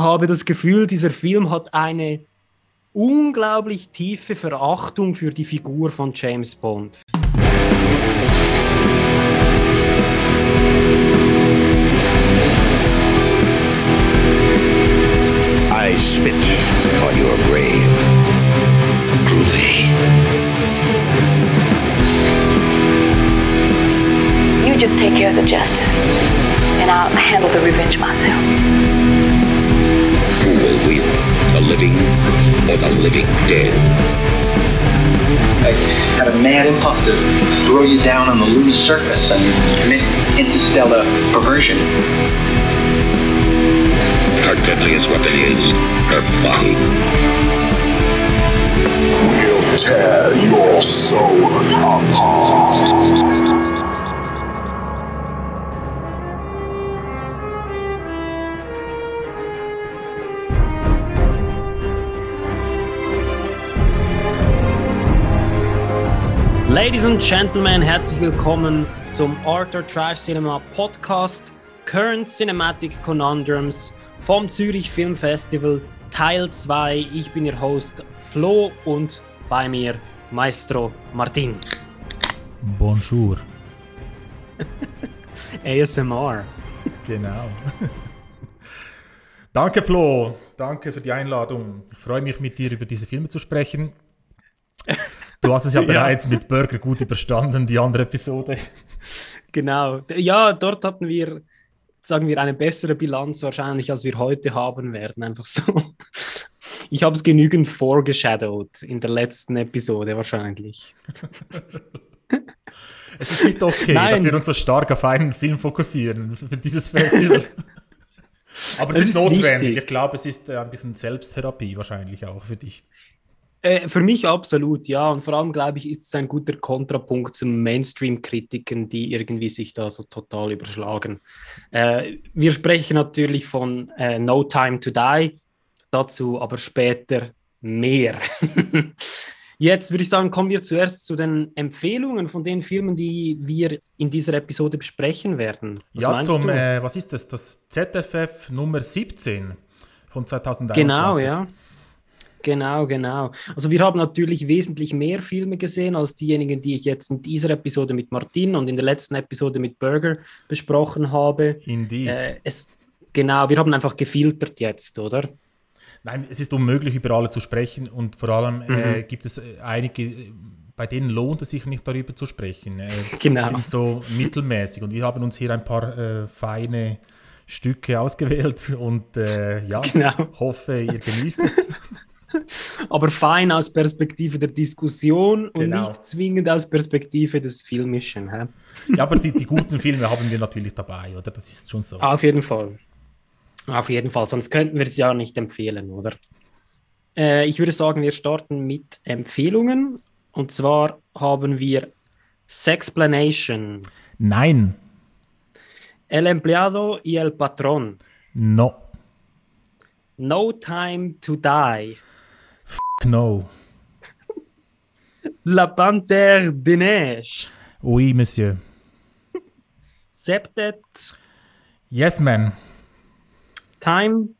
habe das Gefühl, dieser Film hat eine unglaublich tiefe Verachtung für die Figur von James Bond. I spit on your grave. Truly. You just take care of the justice, and I'll handle the revenge myself. Who will win? The living or the living dead? I had a mad impulse to throw you down on the lunar surface and commit interstellar perversion. Her deadliest weapon is her body. We'll tear your soul apart. Ladies and Gentlemen, herzlich willkommen zum Arthur Trash Cinema Podcast Current Cinematic Conundrums vom Zürich Film Festival Teil 2. Ich bin Ihr Host Flo und bei mir Maestro Martin. Bonjour. ASMR. Genau. Danke Flo, danke für die Einladung. Ich freue mich mit dir über diese Filme zu sprechen. Du hast es ja bereits ja. mit Burger gut überstanden, die andere Episode. Genau. Ja, dort hatten wir, sagen wir, eine bessere Bilanz wahrscheinlich, als wir heute haben werden. Einfach so. Ich habe es genügend vorgeshadowed in der letzten Episode wahrscheinlich. es ist nicht okay, Nein. dass wir uns so stark auf einen Film fokussieren für dieses Festival. Aber es ist, ist notwendig. Wichtig. Ich glaube, es ist ein bisschen Selbsttherapie wahrscheinlich auch für dich. Äh, für mich absolut, ja. Und vor allem, glaube ich, ist es ein guter Kontrapunkt zum Mainstream-Kritiken, die irgendwie sich da so total überschlagen. Äh, wir sprechen natürlich von äh, No Time to Die, dazu aber später mehr. Jetzt würde ich sagen, kommen wir zuerst zu den Empfehlungen von den Filmen, die wir in dieser Episode besprechen werden. Was ja, zum, äh, was ist das? Das ZFF Nummer 17 von 2021. Genau, ja. Genau, genau. Also wir haben natürlich wesentlich mehr Filme gesehen als diejenigen, die ich jetzt in dieser Episode mit Martin und in der letzten Episode mit Burger besprochen habe. Indeed. Äh, es, genau, wir haben einfach gefiltert jetzt, oder? Nein, es ist unmöglich, über alle zu sprechen und vor allem äh, mhm. äh, gibt es einige, bei denen lohnt es sich nicht darüber zu sprechen. Äh, genau. Sind so mittelmäßig und wir haben uns hier ein paar äh, feine Stücke ausgewählt und äh, ja, genau. hoffe, ihr genießt es. aber fein aus Perspektive der Diskussion und genau. nicht zwingend aus Perspektive des Filmischen. Hä? Ja, aber die, die guten Filme haben wir natürlich dabei, oder? Das ist schon so. Auf jeden Fall. Auf jeden Fall, sonst könnten wir es ja nicht empfehlen, oder? Äh, ich würde sagen, wir starten mit Empfehlungen. Und zwar haben wir Sexplanation. Nein. El empleado y el patrón. No. No time to die. No. La Panthère des Neiges. Oui, monsieur. Septet. Yes, man. Time.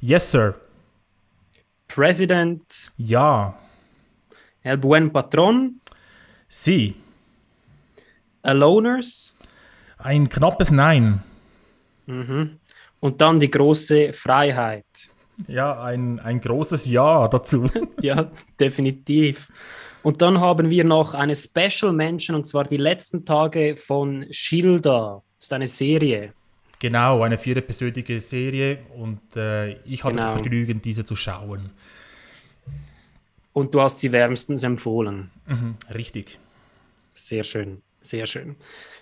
Yes, sir. President. Ja. El buen patron. Sie. Aloners. Ein knappes Nein. Mhm. Und dann die große Freiheit. Ja, ein, ein großes Ja dazu. ja, definitiv. Und dann haben wir noch eine Special Mention und zwar die letzten Tage von Schilda. Das ist eine Serie. Genau, eine vierepisödige Serie und äh, ich hatte genau. das Vergnügen, diese zu schauen. Und du hast sie wärmstens empfohlen. Mhm, richtig. Sehr schön, sehr schön.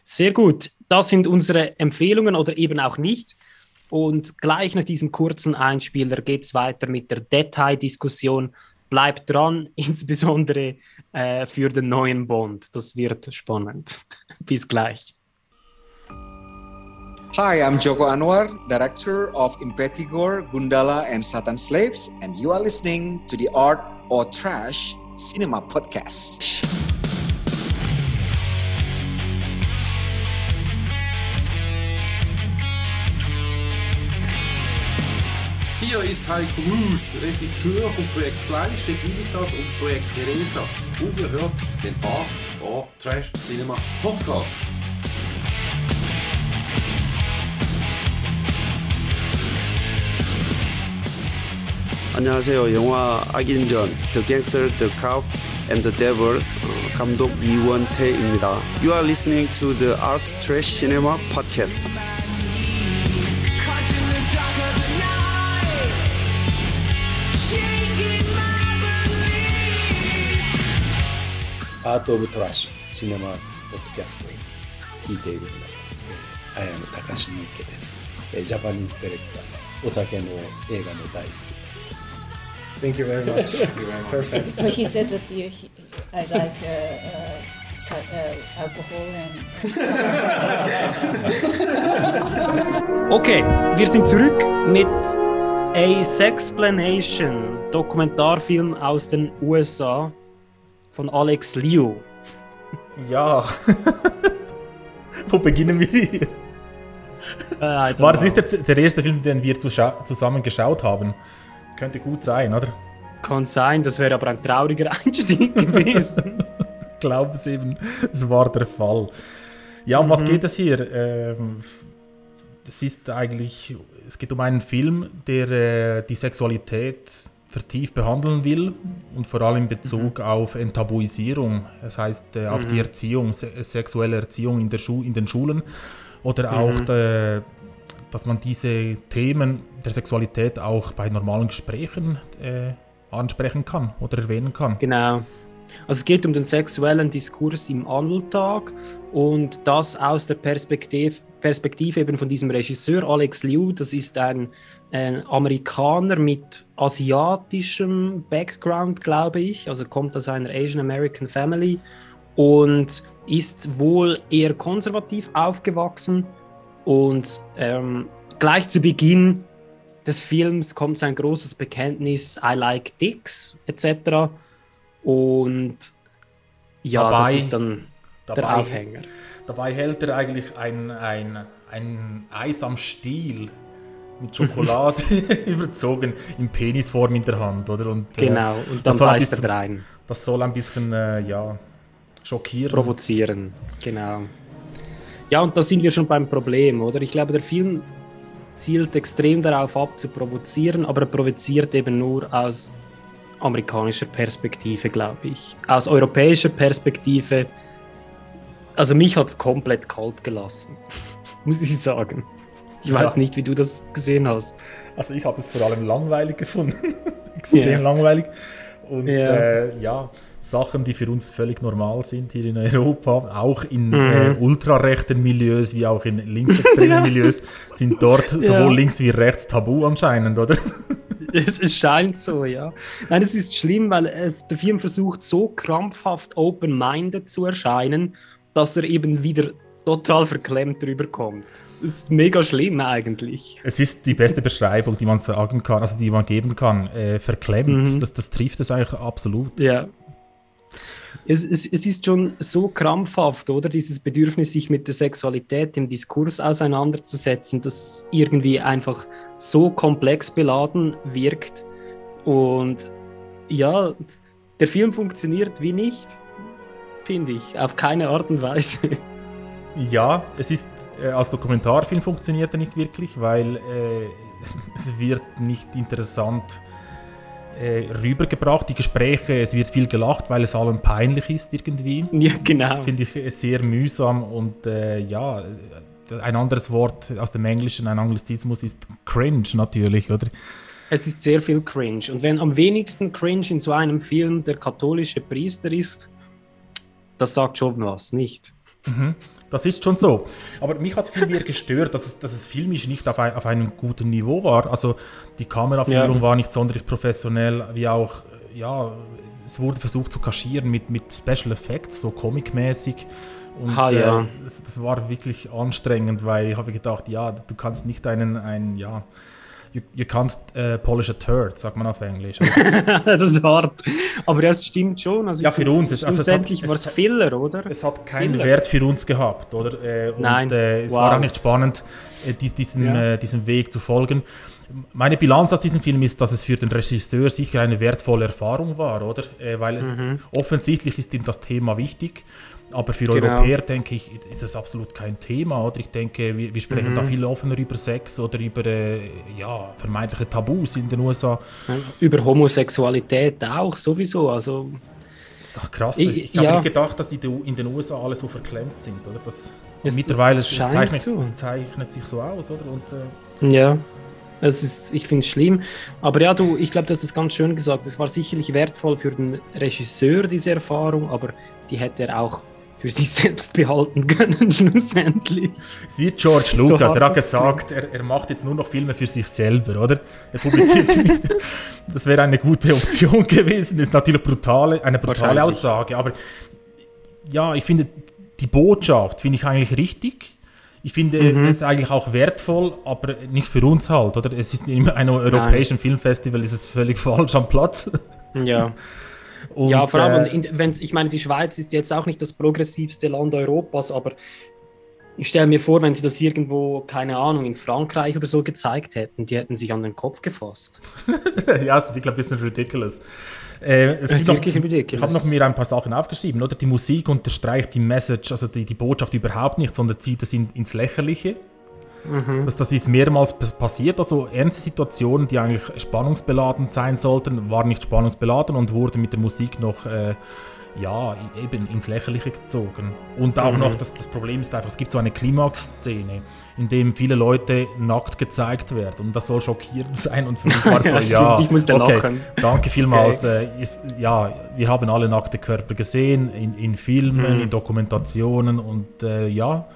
Sehr gut. Das sind unsere Empfehlungen oder eben auch nicht. Und gleich nach diesem kurzen Einspieler geht es weiter mit der Detaildiskussion. Bleibt dran, insbesondere äh, für den neuen Bond. Das wird spannend. Bis gleich. Hi, I'm Joko Anwar, director of Impetigore, Gundala, and Satan Slaves, and you are listening to the Art or Trash Cinema Podcast. Hier ist Heiko Roos, Regisseur vom Projekt Fleisch, Debilitas und Projekt Teresa. Und ihr hört den A.O. Trash Cinema Podcast. 안녕하세요. 영화 악인전, The Gangster, The Cop, and the Devil 감독 이원태입니다. You are listening to the Art Trash Cinema Podcast. アート・オブ・トラッシュシネマ・ポッドキャストを聞いている皆さん、えー、綾野隆之介です、えー、ジャパニーズディレクターです。お酒の映画も大好きです。Thank you very much. Perfect. But he said that he, he, I like uh, uh, uh, alcohol and. okay, wir sind zurück mit A Sexplanation, Dokumentarfilm aus den USA von Alex Liu. Ja. Wo beginnen wir hier? Äh, War das nicht der, der, erste Film, den wir zusammen geschaut haben? Könnte gut sein, oder? Kann sein, das wäre aber ein trauriger Einstieg gewesen. ich glaube es eben, es war der Fall. Ja, um mhm. was geht es hier? Ähm, es ist eigentlich, es geht um einen Film, der äh, die Sexualität vertieft behandeln will und vor allem in Bezug mhm. auf Enttabuisierung, das heißt äh, auf mhm. die Erziehung, se sexuelle Erziehung in, der Schu in den Schulen oder auch, mhm. äh, dass man diese Themen der Sexualität auch bei normalen Gesprächen äh, ansprechen kann oder erwähnen kann. Genau. Also es geht um den sexuellen Diskurs im Alltag und das aus der Perspektive, Perspektive eben von diesem Regisseur Alex Liu. Das ist ein, ein Amerikaner mit asiatischem Background, glaube ich. Also kommt aus einer Asian American Family und ist wohl eher konservativ aufgewachsen und ähm, gleich zu Beginn des Films kommt sein großes Bekenntnis, I like dicks, etc. Und ja, dabei, das ist dann dabei, der Aufhänger. Dabei hält er eigentlich ein, ein, ein Eis am Stiel mit Schokolade überzogen in Penisform in der Hand, oder? Und, äh, genau, und dann beißt er rein. Das soll ein bisschen, äh, ja, schockieren. Provozieren, genau. Ja, und da sind wir schon beim Problem, oder? Ich glaube, der Film zielt extrem darauf ab, zu provozieren, aber er provoziert eben nur aus amerikanischer Perspektive, glaube ich. Aus europäischer Perspektive, also mich hat es komplett kalt gelassen, muss ich sagen. Ich weiß ja. nicht, wie du das gesehen hast. Also ich habe es vor allem langweilig gefunden. Extrem yeah. langweilig. Und yeah. äh, ja, Sachen, die für uns völlig normal sind hier in Europa, auch in mhm. äh, ultrarechten Milieus wie auch in linksextremen ja. Milieus, sind dort ja. sowohl links wie rechts tabu anscheinend, oder? Es, es, scheint so, ja. Nein, es ist schlimm, weil äh, der Film versucht so krampfhaft open-minded zu erscheinen, dass er eben wieder total verklemmt rüberkommt. Ist mega schlimm eigentlich. Es ist die beste Beschreibung, die man sagen kann, also die man geben kann. Äh, verklemmt, mhm. das, das trifft es eigentlich absolut. Ja, es, es, es, ist schon so krampfhaft, oder? Dieses Bedürfnis, sich mit der Sexualität im Diskurs auseinanderzusetzen, das irgendwie einfach so komplex beladen wirkt. Und ja, der Film funktioniert wie nicht, finde ich, auf keine Art und Weise. Ja, es ist als Dokumentarfilm funktioniert er nicht wirklich, weil äh, es wird nicht interessant äh, rübergebracht. Die Gespräche, es wird viel gelacht, weil es allen peinlich ist irgendwie. Ja, genau. Das finde ich sehr mühsam und äh, ja, ein anderes Wort aus dem Englischen, ein Anglizismus ist cringe natürlich, oder? Es ist sehr viel cringe. Und wenn am wenigsten cringe in so einem Film der katholische Priester ist, das sagt schon was, nicht? Mhm. Das ist schon so. Aber mich hat viel mehr gestört, dass es, dass es filmisch nicht auf, ein, auf einem guten Niveau war. Also die Kameraführung ja. war nicht sonderlich professionell, wie auch, ja, es wurde versucht zu kaschieren mit, mit Special Effects, so comic-mäßig. Und ha, ja. äh, das, das, war wirklich anstrengend, weil ich habe gedacht, ja, du kannst nicht einen, einen ja, you, you can't uh, polish a turd, sagt man auf Englisch. das ist hart. Aber ja, es stimmt schon. Also ja, für uns. Also schlussendlich war es Filler, oder? Es hat keinen Filler. Wert für uns gehabt, oder? Äh, und, Nein. Äh, es wow. war auch nicht spannend, äh, dies, diesen, ja. äh, diesen Weg zu folgen. meine Bilanz aus diesem Film ist, dass es für den Regisseur sicher eine wertvolle Erfahrung war, oder? Äh, weil mhm. offensichtlich ist ihm das Thema wichtig. Aber für genau. Europäer, denke ich, ist es absolut kein Thema, oder? Ich denke, wir, wir sprechen mhm. da viel offener über Sex oder über äh, ja, vermeintliche Tabus in den USA. Über Homosexualität auch sowieso, also... Das ist doch krass. Ich, ich habe ja. nicht gedacht, dass die in den USA alle so verklemmt sind, oder? Das, es, mittlerweile es zeichnet, so. zeichnet, sich so aus, oder? Und, äh, ja. Es ist, ich finde es schlimm. Aber ja, du, ich glaube, du hast es ganz schön gesagt. Es war sicherlich wertvoll für den Regisseur, diese Erfahrung, aber die hätte er auch für sich selbst behalten können, schlussendlich. Sieht George Lucas, so er hat gesagt, er, er, macht jetzt nur noch Filme für sich selber, oder? Er publiziert sie nicht. Das wäre eine gute Option gewesen. Das ist natürlich brutale, eine brutale Aussage, aber ja, ich finde, die Botschaft finde ich eigentlich richtig. Ich finde mhm. es eigentlich auch wertvoll, aber nicht für uns halt, oder? Es ist in einem europäischen Nein. Filmfestival ist es völlig falsch am Platz. Ja. Und, ja, vor allem, äh, in, wenn, ich meine, die Schweiz ist jetzt auch nicht das progressivste Land Europas, aber ich stelle mir vor, wenn sie das irgendwo, keine Ahnung, in Frankreich oder so gezeigt hätten, die hätten sich an den Kopf gefasst. ja, das ist wirklich ein bisschen ridiculous. Äh, es ist wirklich noch, ridiculous. Ich habe noch mir ein paar Sachen aufgeschrieben, oder? Die Musik unterstreicht die Message, also die, die Botschaft überhaupt nicht, sondern zieht es in, ins Lächerliche. Mhm. Das, das ist mehrmals passiert, also ernste Situationen, die eigentlich spannungsbeladen sein sollten, waren nicht spannungsbeladen und wurden mit der Musik noch äh, ja, eben ins Lächerliche gezogen. Und auch mhm. noch, das, das Problem ist einfach, es gibt so eine Klimax-Szene, in dem viele Leute nackt gezeigt werden und das soll schockierend sein und für mich war es so, ja, ich musste okay, lachen. danke vielmals. Okay. Äh, ist, ja, wir haben alle nackte Körper gesehen, in, in Filmen, mhm. in Dokumentationen und äh, ja,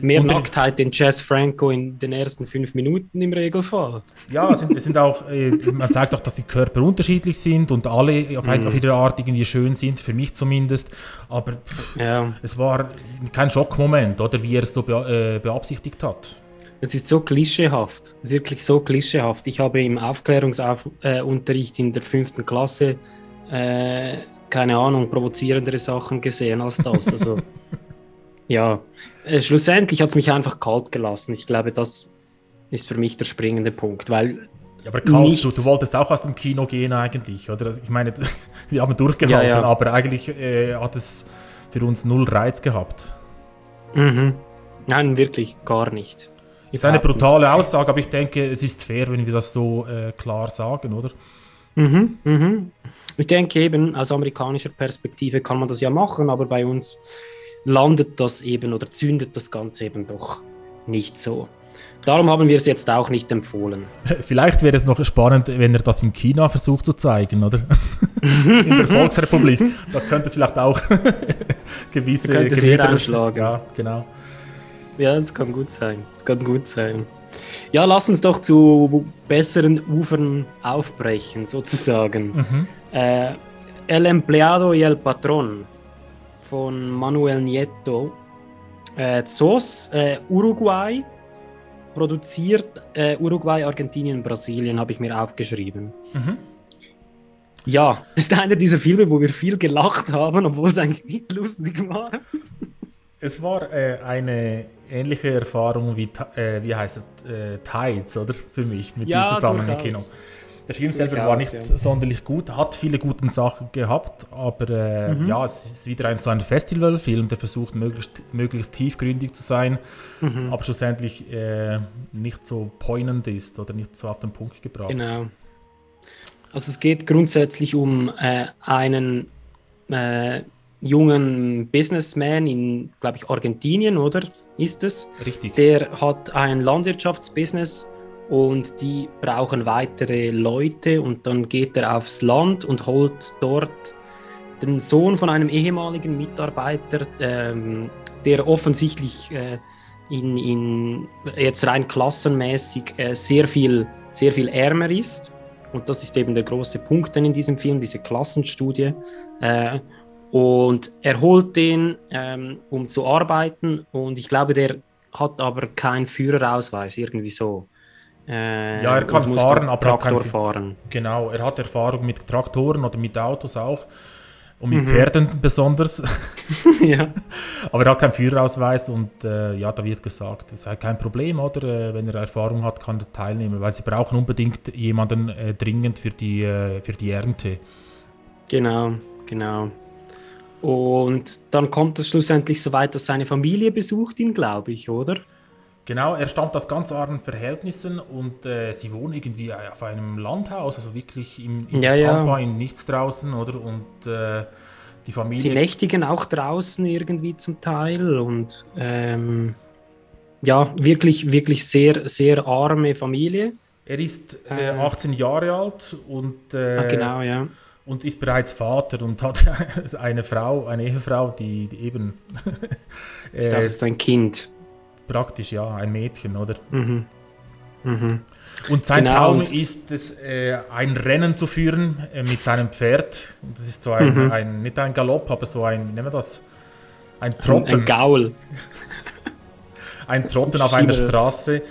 Mehr Nacktheit in Jazz Franco in den ersten fünf Minuten im Regelfall. Ja, es sind, es sind auch, äh, man zeigt auch, dass die Körper unterschiedlich sind und alle auf, mm. auf ihre Art irgendwie schön sind, für mich zumindest. Aber ja. es war kein Schockmoment, oder wie er es so be äh, beabsichtigt hat. Es ist so klischeehaft, wirklich so klischeehaft. Ich habe im Aufklärungsunterricht in der fünften Klasse äh, keine Ahnung, provozierendere Sachen gesehen als das. Also ja, äh, schlussendlich hat es mich einfach kalt gelassen. Ich glaube, das ist für mich der springende Punkt, weil. Ja, aber kalt, du, du, wolltest auch aus dem Kino gehen eigentlich, oder? Also, ich meine, wir haben durchgehalten, ja, ja. aber eigentlich äh, hat es für uns null Reiz gehabt. Mhm. Nein, wirklich gar nicht. Ist eine brutale. Aussage, aber ich denke, es ist fair, wenn wir das so äh, klar sagen, oder? Mhm, mhm. Ich denke eben, aus amerikanischer Perspektive kann man das ja machen, aber bei uns landet das eben oder zündet das Ganze eben doch nicht so. Darum haben wir es jetzt auch nicht empfohlen. Vielleicht wäre es noch spannend, wenn er das in China versucht zu zeigen, oder? in der Volksrepublik. Da könnte es vielleicht auch gewisse da könnte. Ja, genau. Ja, das kann gut sein. Das kann gut sein. Ja, lass uns doch zu besseren Ufern aufbrechen, sozusagen. Mhm. Äh, el empleado y el patrón von Manuel Nieto. Äh, Zoos, äh, Uruguay, produziert äh, Uruguay, Argentinien, Brasilien, habe ich mir aufgeschrieben. Mhm. Ja, das ist einer dieser Filme, wo wir viel gelacht haben, obwohl es eigentlich nicht lustig war. Es war äh, eine ähnliche Erfahrung wie, äh, wie heißt es, äh, Tides, oder? Für mich, mit ja, dem Zusammenhang im Kino. Der Film selber war nicht ja. sonderlich gut, hat viele gute Sachen gehabt, aber äh, mhm. ja, es ist wieder ein, so ein Festivalfilm, der versucht, möglichst, möglichst tiefgründig zu sein, mhm. aber schlussendlich äh, nicht so poignant ist oder nicht so auf den Punkt gebracht. Genau. Also es geht grundsätzlich um äh, einen äh, jungen Businessman in, glaube ich, Argentinien, oder? Ist es? Richtig. Der hat ein Landwirtschaftsbusiness und die brauchen weitere Leute und dann geht er aufs Land und holt dort den Sohn von einem ehemaligen Mitarbeiter, ähm, der offensichtlich äh, in, in, jetzt rein klassenmäßig äh, sehr, viel, sehr viel ärmer ist. Und das ist eben der große Punkt dann in diesem Film, diese Klassenstudie. Äh, und er holt den, ähm, um zu arbeiten. Und ich glaube, der hat aber keinen Führerausweis, irgendwie so. Äh, ja, er kann fahren, aber Traktor kann, fahren. Genau, er hat Erfahrung mit Traktoren oder mit Autos auch. Und mit mhm. Pferden besonders. ja. Aber er hat keinen Führerausweis und äh, ja, da wird gesagt, es sei kein Problem, oder? Äh, wenn er Erfahrung hat, kann er teilnehmen, weil sie brauchen unbedingt jemanden äh, dringend für die, äh, für die Ernte. Genau, genau. Und dann kommt es schlussendlich so weit, dass seine Familie besucht ihn, glaube ich, oder? Genau, er stammt aus ganz armen Verhältnissen und äh, sie wohnen irgendwie auf einem Landhaus, also wirklich im, im ja, ja. in nichts draußen, oder? Und äh, die Familie. Sie nächtigen auch draußen irgendwie zum Teil und ähm, ja, wirklich, wirklich sehr, sehr arme Familie. Er ist äh, 18 ähm. Jahre alt und, äh, ah, genau, ja. und ist bereits Vater und hat eine Frau, eine Ehefrau, die, die eben. ist auch ein Kind praktisch ja ein Mädchen, oder? Mhm. Mhm. Und sein genau, Traum ist es, äh, ein Rennen zu führen äh, mit seinem Pferd. Das ist so ein, mhm. ein, nicht ein Galopp, aber so ein, nennen wir das, ein Trotten. Ein, ein Gaul. ein Trotten auf einer Straße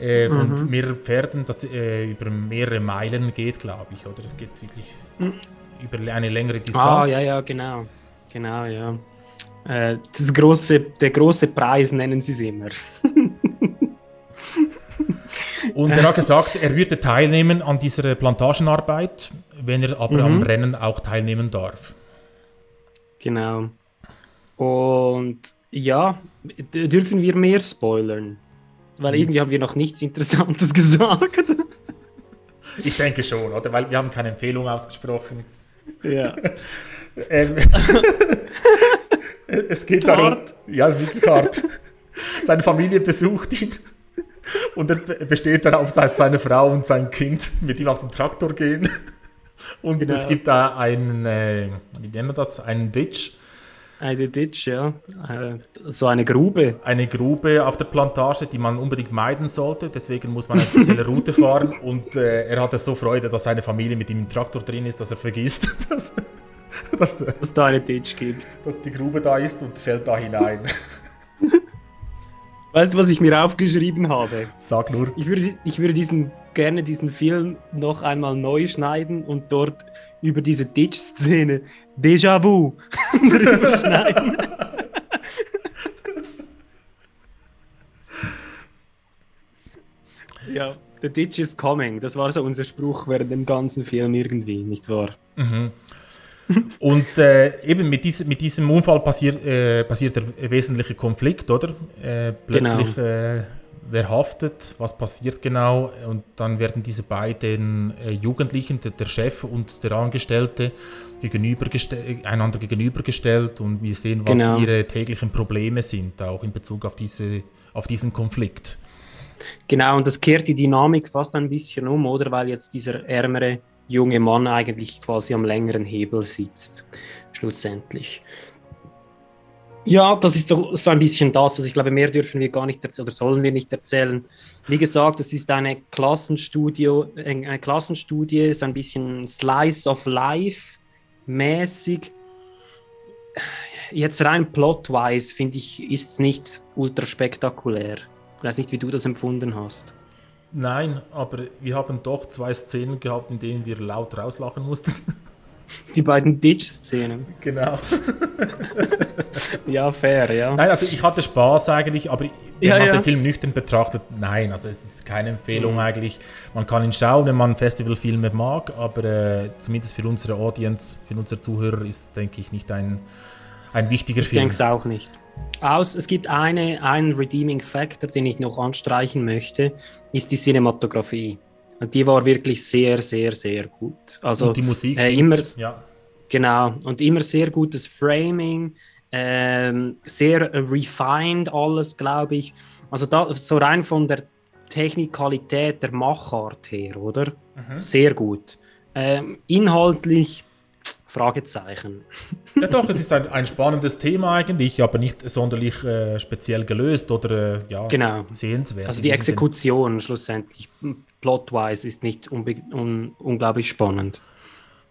äh, von mhm. mehreren Pferden, das äh, über mehrere Meilen geht, glaube ich. Oder es geht wirklich mhm. über eine längere Distanz. Ah, ja, ja, genau. Genau, ja. Äh, das große, der große Preis nennen sie es immer. Und er hat gesagt, er würde teilnehmen an dieser Plantagenarbeit, wenn er aber mhm. am Rennen auch teilnehmen darf. Genau. Und ja, dürfen wir mehr spoilern? Weil mhm. irgendwie haben wir noch nichts Interessantes gesagt. Ich denke schon, oder? Weil wir haben keine Empfehlung ausgesprochen. Ja. ähm, es geht darum. Hart. Ja, es ist wirklich hart. Seine Familie besucht ihn und er besteht darauf, dass seine Frau und sein Kind mit ihm auf den Traktor gehen. Und genau. es gibt da einen, äh, wie nennen wir das, einen Ditch. Eine Ditch, ja. Äh, so eine Grube. Eine Grube auf der Plantage, die man unbedingt meiden sollte. Deswegen muss man eine spezielle Route fahren. Und äh, er hatte so Freude, dass seine Familie mit ihm im Traktor drin ist, dass er vergisst, dass, dass, dass da eine Ditch gibt. Dass die Grube da ist und fällt da hinein. Weißt du, was ich mir aufgeschrieben habe? Sag nur. Ich würde, ich würde diesen, gerne diesen Film noch einmal neu schneiden und dort über diese Ditch-Szene Déjà-vu drüber schneiden. ja, The Ditch is coming. Das war so unser Spruch während dem ganzen Film irgendwie, nicht wahr? Mhm. Und äh, eben mit, dies, mit diesem Unfall passiert, äh, passiert der wesentliche Konflikt, oder? Äh, plötzlich genau. Äh, wer haftet, was passiert genau und dann werden diese beiden äh, Jugendlichen, der, der, Chef und der Angestellte, einander gegenübergestellt und wir sehen, was genau. ihre täglichen Probleme sind, auch in Bezug auf, diese, auf diesen Konflikt. Genau, und das kehrt die Dynamik fast ein bisschen um, oder? Weil jetzt dieser ärmere junge Mann eigentlich quasi am längeren Hebel sitzt, schlussendlich. Ja, das ist so, so ein bisschen das. Also ich glaube, mehr dürfen wir gar nicht erzählen oder sollen wir nicht erzählen. Wie gesagt, es ist eine Klassenstudie, eine Klassenstudie, so ein bisschen Slice of Life mäßig. Jetzt rein plot-wise, finde ich, ist es nicht ultra spektakulär. Ich weiß nicht, wie du das empfunden hast. Nein, aber wir haben doch zwei Szenen gehabt, in denen wir laut rauslachen mussten. Die beiden Ditch-Szenen. Genau. ja, fair, ja. Nein, also ich hatte Spaß eigentlich, aber wenn ja, man ja. den Film nüchtern betrachtet, nein, also es ist keine Empfehlung mhm. eigentlich. Man kann ihn schauen, wenn man Festivalfilme mag, aber äh, zumindest für unsere Audience, für unsere Zuhörer ist, denke ich, nicht ein, ein wichtiger ich Film. Ich denke es auch nicht. Aus, es gibt eine, einen Redeeming Factor, den ich noch anstreichen möchte, ist die Cinematografie. Die war wirklich sehr, sehr, sehr gut. Also und die Musik äh, immer, ja. Genau, und immer sehr gutes Framing, ähm, sehr refined alles, glaube ich. Also da, so rein von der Technikalität der Machart her, oder? Mhm. Sehr gut. Ähm, inhaltlich Fragezeichen. Ja doch, es ist ein, ein spannendes Thema eigentlich, aber nicht sonderlich äh, speziell gelöst oder äh, ja, genau. sehenswert. Also die Exekution Sinn. schlussendlich, plotwise, ist nicht un unglaublich spannend.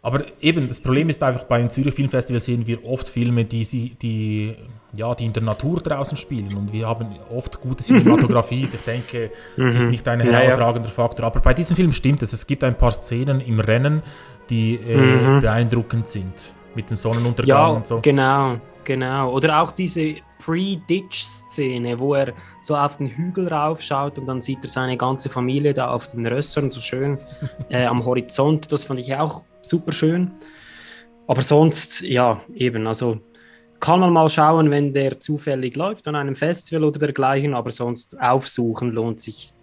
Aber eben, das Problem ist einfach, beim Zürich Filmfestival sehen wir oft Filme, die, die, ja, die in der Natur draußen spielen. Und wir haben oft gute Cinematografie. ich denke, es ist mhm. nicht ein herausragender Faktor. Aber bei diesem Film stimmt es. Es gibt ein paar Szenen im Rennen, die äh, mhm. beeindruckend sind. Mit dem Sonnenuntergang ja, und so. Genau, genau. Oder auch diese Pre-Ditch-Szene, wo er so auf den Hügel raufschaut und dann sieht er seine ganze Familie da auf den Rössern so schön äh, am Horizont. Das fand ich auch super schön. Aber sonst, ja, eben, also kann man mal schauen, wenn der zufällig läuft an einem Festival oder dergleichen, aber sonst aufsuchen lohnt sich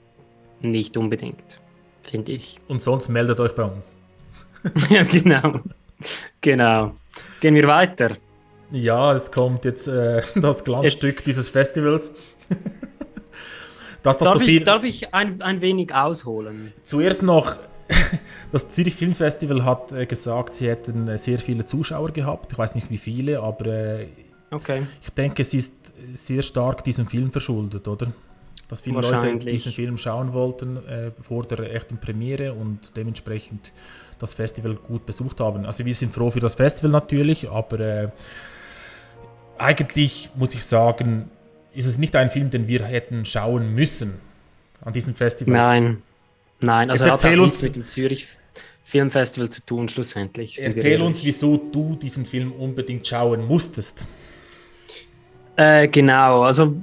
nicht unbedingt, finde ich. Und sonst meldet euch bei uns. ja, genau. Genau. Gehen wir weiter. Ja, es kommt jetzt äh, das Glanzstück jetzt... dieses Festivals. Dass das darf, so viel... ich, darf ich ein, ein wenig ausholen? Zuerst noch, das Zürich Filmfestival hat äh, gesagt, sie hätten äh, sehr viele Zuschauer gehabt. Ich weiß nicht wie viele, aber äh, okay. ich denke, es ist sehr stark diesem Film verschuldet, oder? Dass viele Leute diesen Film schauen wollten äh, vor der echten Premiere und dementsprechend das Festival gut besucht haben. Also wir sind froh für das Festival natürlich, aber äh, eigentlich muss ich sagen, ist es nicht ein Film, den wir hätten schauen müssen an diesem Festival. Nein, nein, also Jetzt hat auch uns, nichts mit dem Zürich Filmfestival zu tun, schlussendlich. Erzähl uns, wieso du diesen Film unbedingt schauen musstest. Äh, genau, also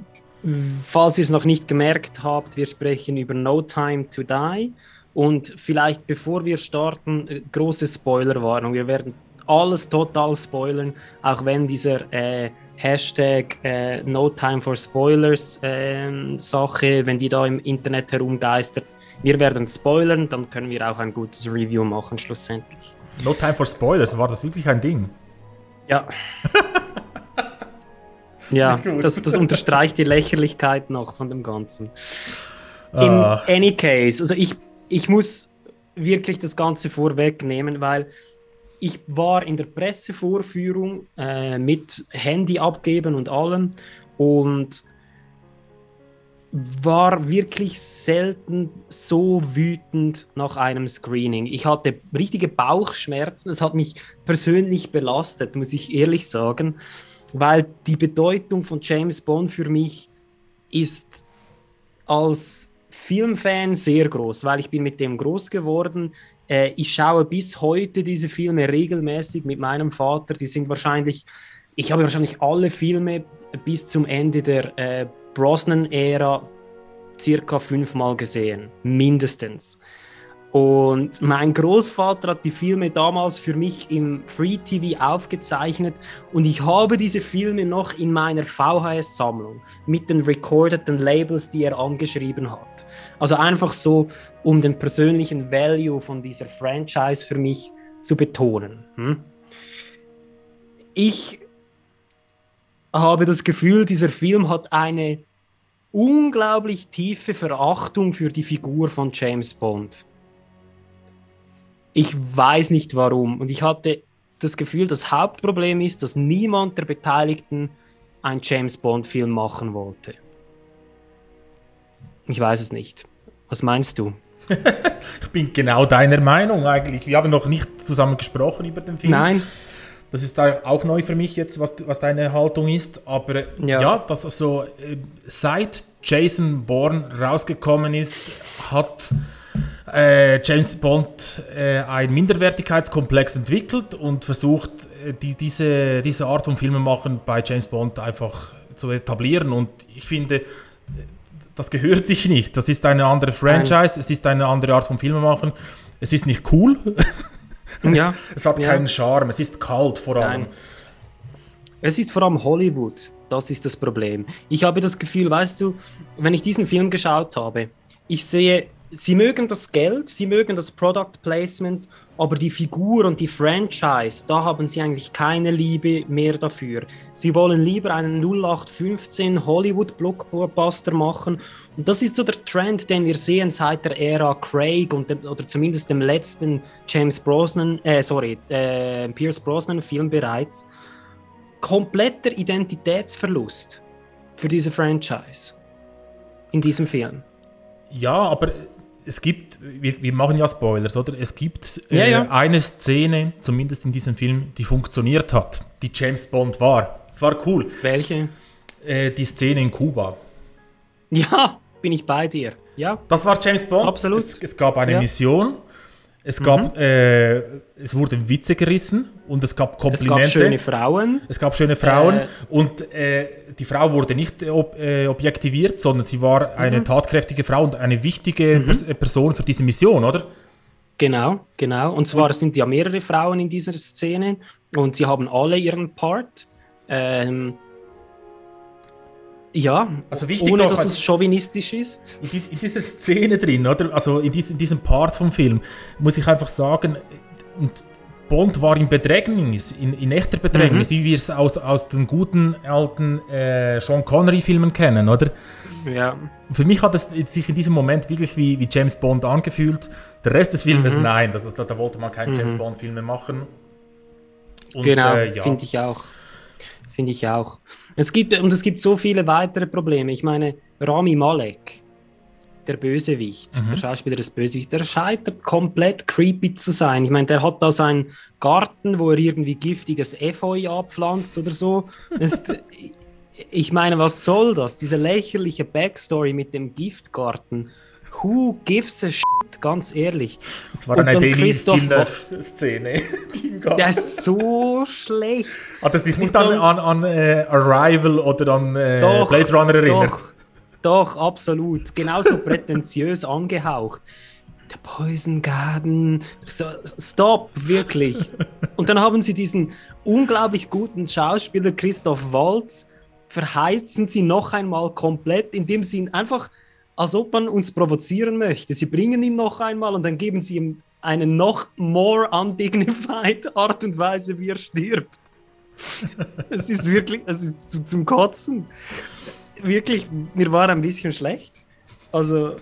falls ihr es noch nicht gemerkt habt, wir sprechen über No Time to Die. Und vielleicht bevor wir starten, äh, große Spoilerwarnung. Wir werden alles total spoilern, auch wenn dieser äh, Hashtag äh, No Time for Spoilers äh, Sache, wenn die da im Internet herumgeistert. Wir werden spoilern, dann können wir auch ein gutes Review machen schlussendlich. No Time for Spoilers, war das wirklich ein Ding? Ja. ja, das, das, unterstreicht die Lächerlichkeit noch von dem Ganzen. In Ach. any case, also ich, ich muss wirklich das Ganze vorwegnehmen, weil ich war in der Pressevorführung äh, mit Handy abgeben und allem und war wirklich selten so wütend nach einem Screening. Ich hatte richtige Bauchschmerzen, es hat mich persönlich belastet, muss ich ehrlich sagen, weil die Bedeutung von James Bond für mich ist als Filmfan sehr groß, weil ich bin mit dem groß geworden. Äh, ich schaue bis heute diese Filme regelmäßig mit meinem Vater. Die sind wahrscheinlich, ich habe wahrscheinlich alle Filme bis zum Ende der äh, Brosnan-Ära circa fünfmal gesehen, mindestens. Und mein Großvater hat die Filme damals für mich im Free TV aufgezeichnet und ich habe diese Filme noch in meiner VHS-Sammlung mit den recordeten Labels, die er angeschrieben hat. Also einfach so, um den persönlichen Value von dieser Franchise für mich zu betonen. Hm? Ich habe das Gefühl, dieser Film hat eine unglaublich tiefe Verachtung für die Figur von James Bond. Ich weiß nicht warum. Und ich hatte das Gefühl, das Hauptproblem ist, dass niemand der Beteiligten einen James Bond-Film machen wollte. Ich weiß es nicht. Was meinst du? ich bin genau deiner Meinung eigentlich. Wir haben noch nicht zusammen gesprochen über den Film. Nein. Das ist auch neu für mich jetzt, was, was deine Haltung ist. Aber ja, ja dass so äh, seit Jason Bourne rausgekommen ist, hat äh, James Bond äh, ein Minderwertigkeitskomplex entwickelt und versucht, äh, die, diese, diese Art von Filmemachen bei James Bond einfach zu etablieren. Und ich finde, das gehört sich nicht. Das ist eine andere Franchise, Nein. es ist eine andere Art von Filmemachen. Es ist nicht cool. Ja. es hat ja. keinen Charme, es ist kalt vor allem. Nein. Es ist vor allem Hollywood. Das ist das Problem. Ich habe das Gefühl, weißt du, wenn ich diesen Film geschaut habe, ich sehe sie mögen das Geld, sie mögen das Product Placement, aber die Figur und die Franchise, da haben sie eigentlich keine Liebe mehr dafür. Sie wollen lieber einen 0815 Hollywood Blockbuster machen und das ist so der Trend, den wir sehen seit der Ära Craig und dem, oder zumindest dem letzten James Brosnan, äh, sorry, äh, Pierce Brosnan Film bereits. Kompletter Identitätsverlust für diese Franchise in diesem Film. Ja, aber es gibt, wir, wir, machen ja Spoilers, oder? Es gibt äh, ja, ja. eine Szene, zumindest in diesem Film, die funktioniert hat, die James Bond war. Es war cool. Welche? Äh, die Szene in Kuba. Ja, bin ich bei dir. Ja. Das war James Bond. Absolut. Es, es gab eine ja. Mission. Es gab, mhm. äh, es wurden Witze gerissen und es gab Komplimente. Es gab schöne Frauen. Es gab schöne Frauen äh, und äh, die Frau wurde nicht ob, äh, objektiviert, sondern sie war eine mhm. tatkräftige Frau und eine wichtige mhm. Pers Person für diese Mission, oder? Genau, genau. Und zwar sind ja mehrere Frauen in dieser Szene und sie haben alle ihren Part. Ähm, ja, also wichtig ohne dass es chauvinistisch ist. In, in, dieser Szene drin, oder? Also in, dies, in, diesem Part vom Film, muss ich einfach sagen, und Bond war in Bedrängnis, in, in echter Bedrängnis, mhm. wie wir es aus, aus den guten alten äh, Sean Connery-Filmen kennen, oder? Ja. Für mich hat es sich in diesem Moment wirklich wie, wie James Bond angefühlt. Der Rest des Filmes, mhm. nein, das, da, da, wollte man keinen mhm. James Bond-Film mehr machen. Und, genau, äh, ja. finde ich auch. Finde ich auch. Es gibt, und es gibt so viele weitere Probleme. Ich meine, Rami Malek, der Bösewicht, mhm. der Schauspieler des Bösewichts, der scheitert komplett creepy zu sein. Ich meine, der hat da seinen Garten, wo er irgendwie giftiges Efeu abpflanzt oder so. Ist, ich meine, was soll das? Diese lächerliche Backstory mit dem Giftgarten. Who gives a shit? Ganz ehrlich. Das war eine Demi-Szene. Der ist so schlecht. Hat es dich nicht an, an, an äh, Arrival oder an äh, doch, Blade Runner erinnert? Doch, doch absolut. Genauso prätentiös angehaucht. Der Poison Garden. Stop, wirklich. Und dann haben sie diesen unglaublich guten Schauspieler Christoph Waltz, verheizen sie noch einmal komplett, indem sie ihn einfach als ob man uns provozieren möchte. Sie bringen ihn noch einmal und dann geben sie ihm eine noch more undignified Art und Weise, wie er stirbt. Es ist wirklich, es ist zum Kotzen. Wirklich, mir war ein bisschen schlecht. Also,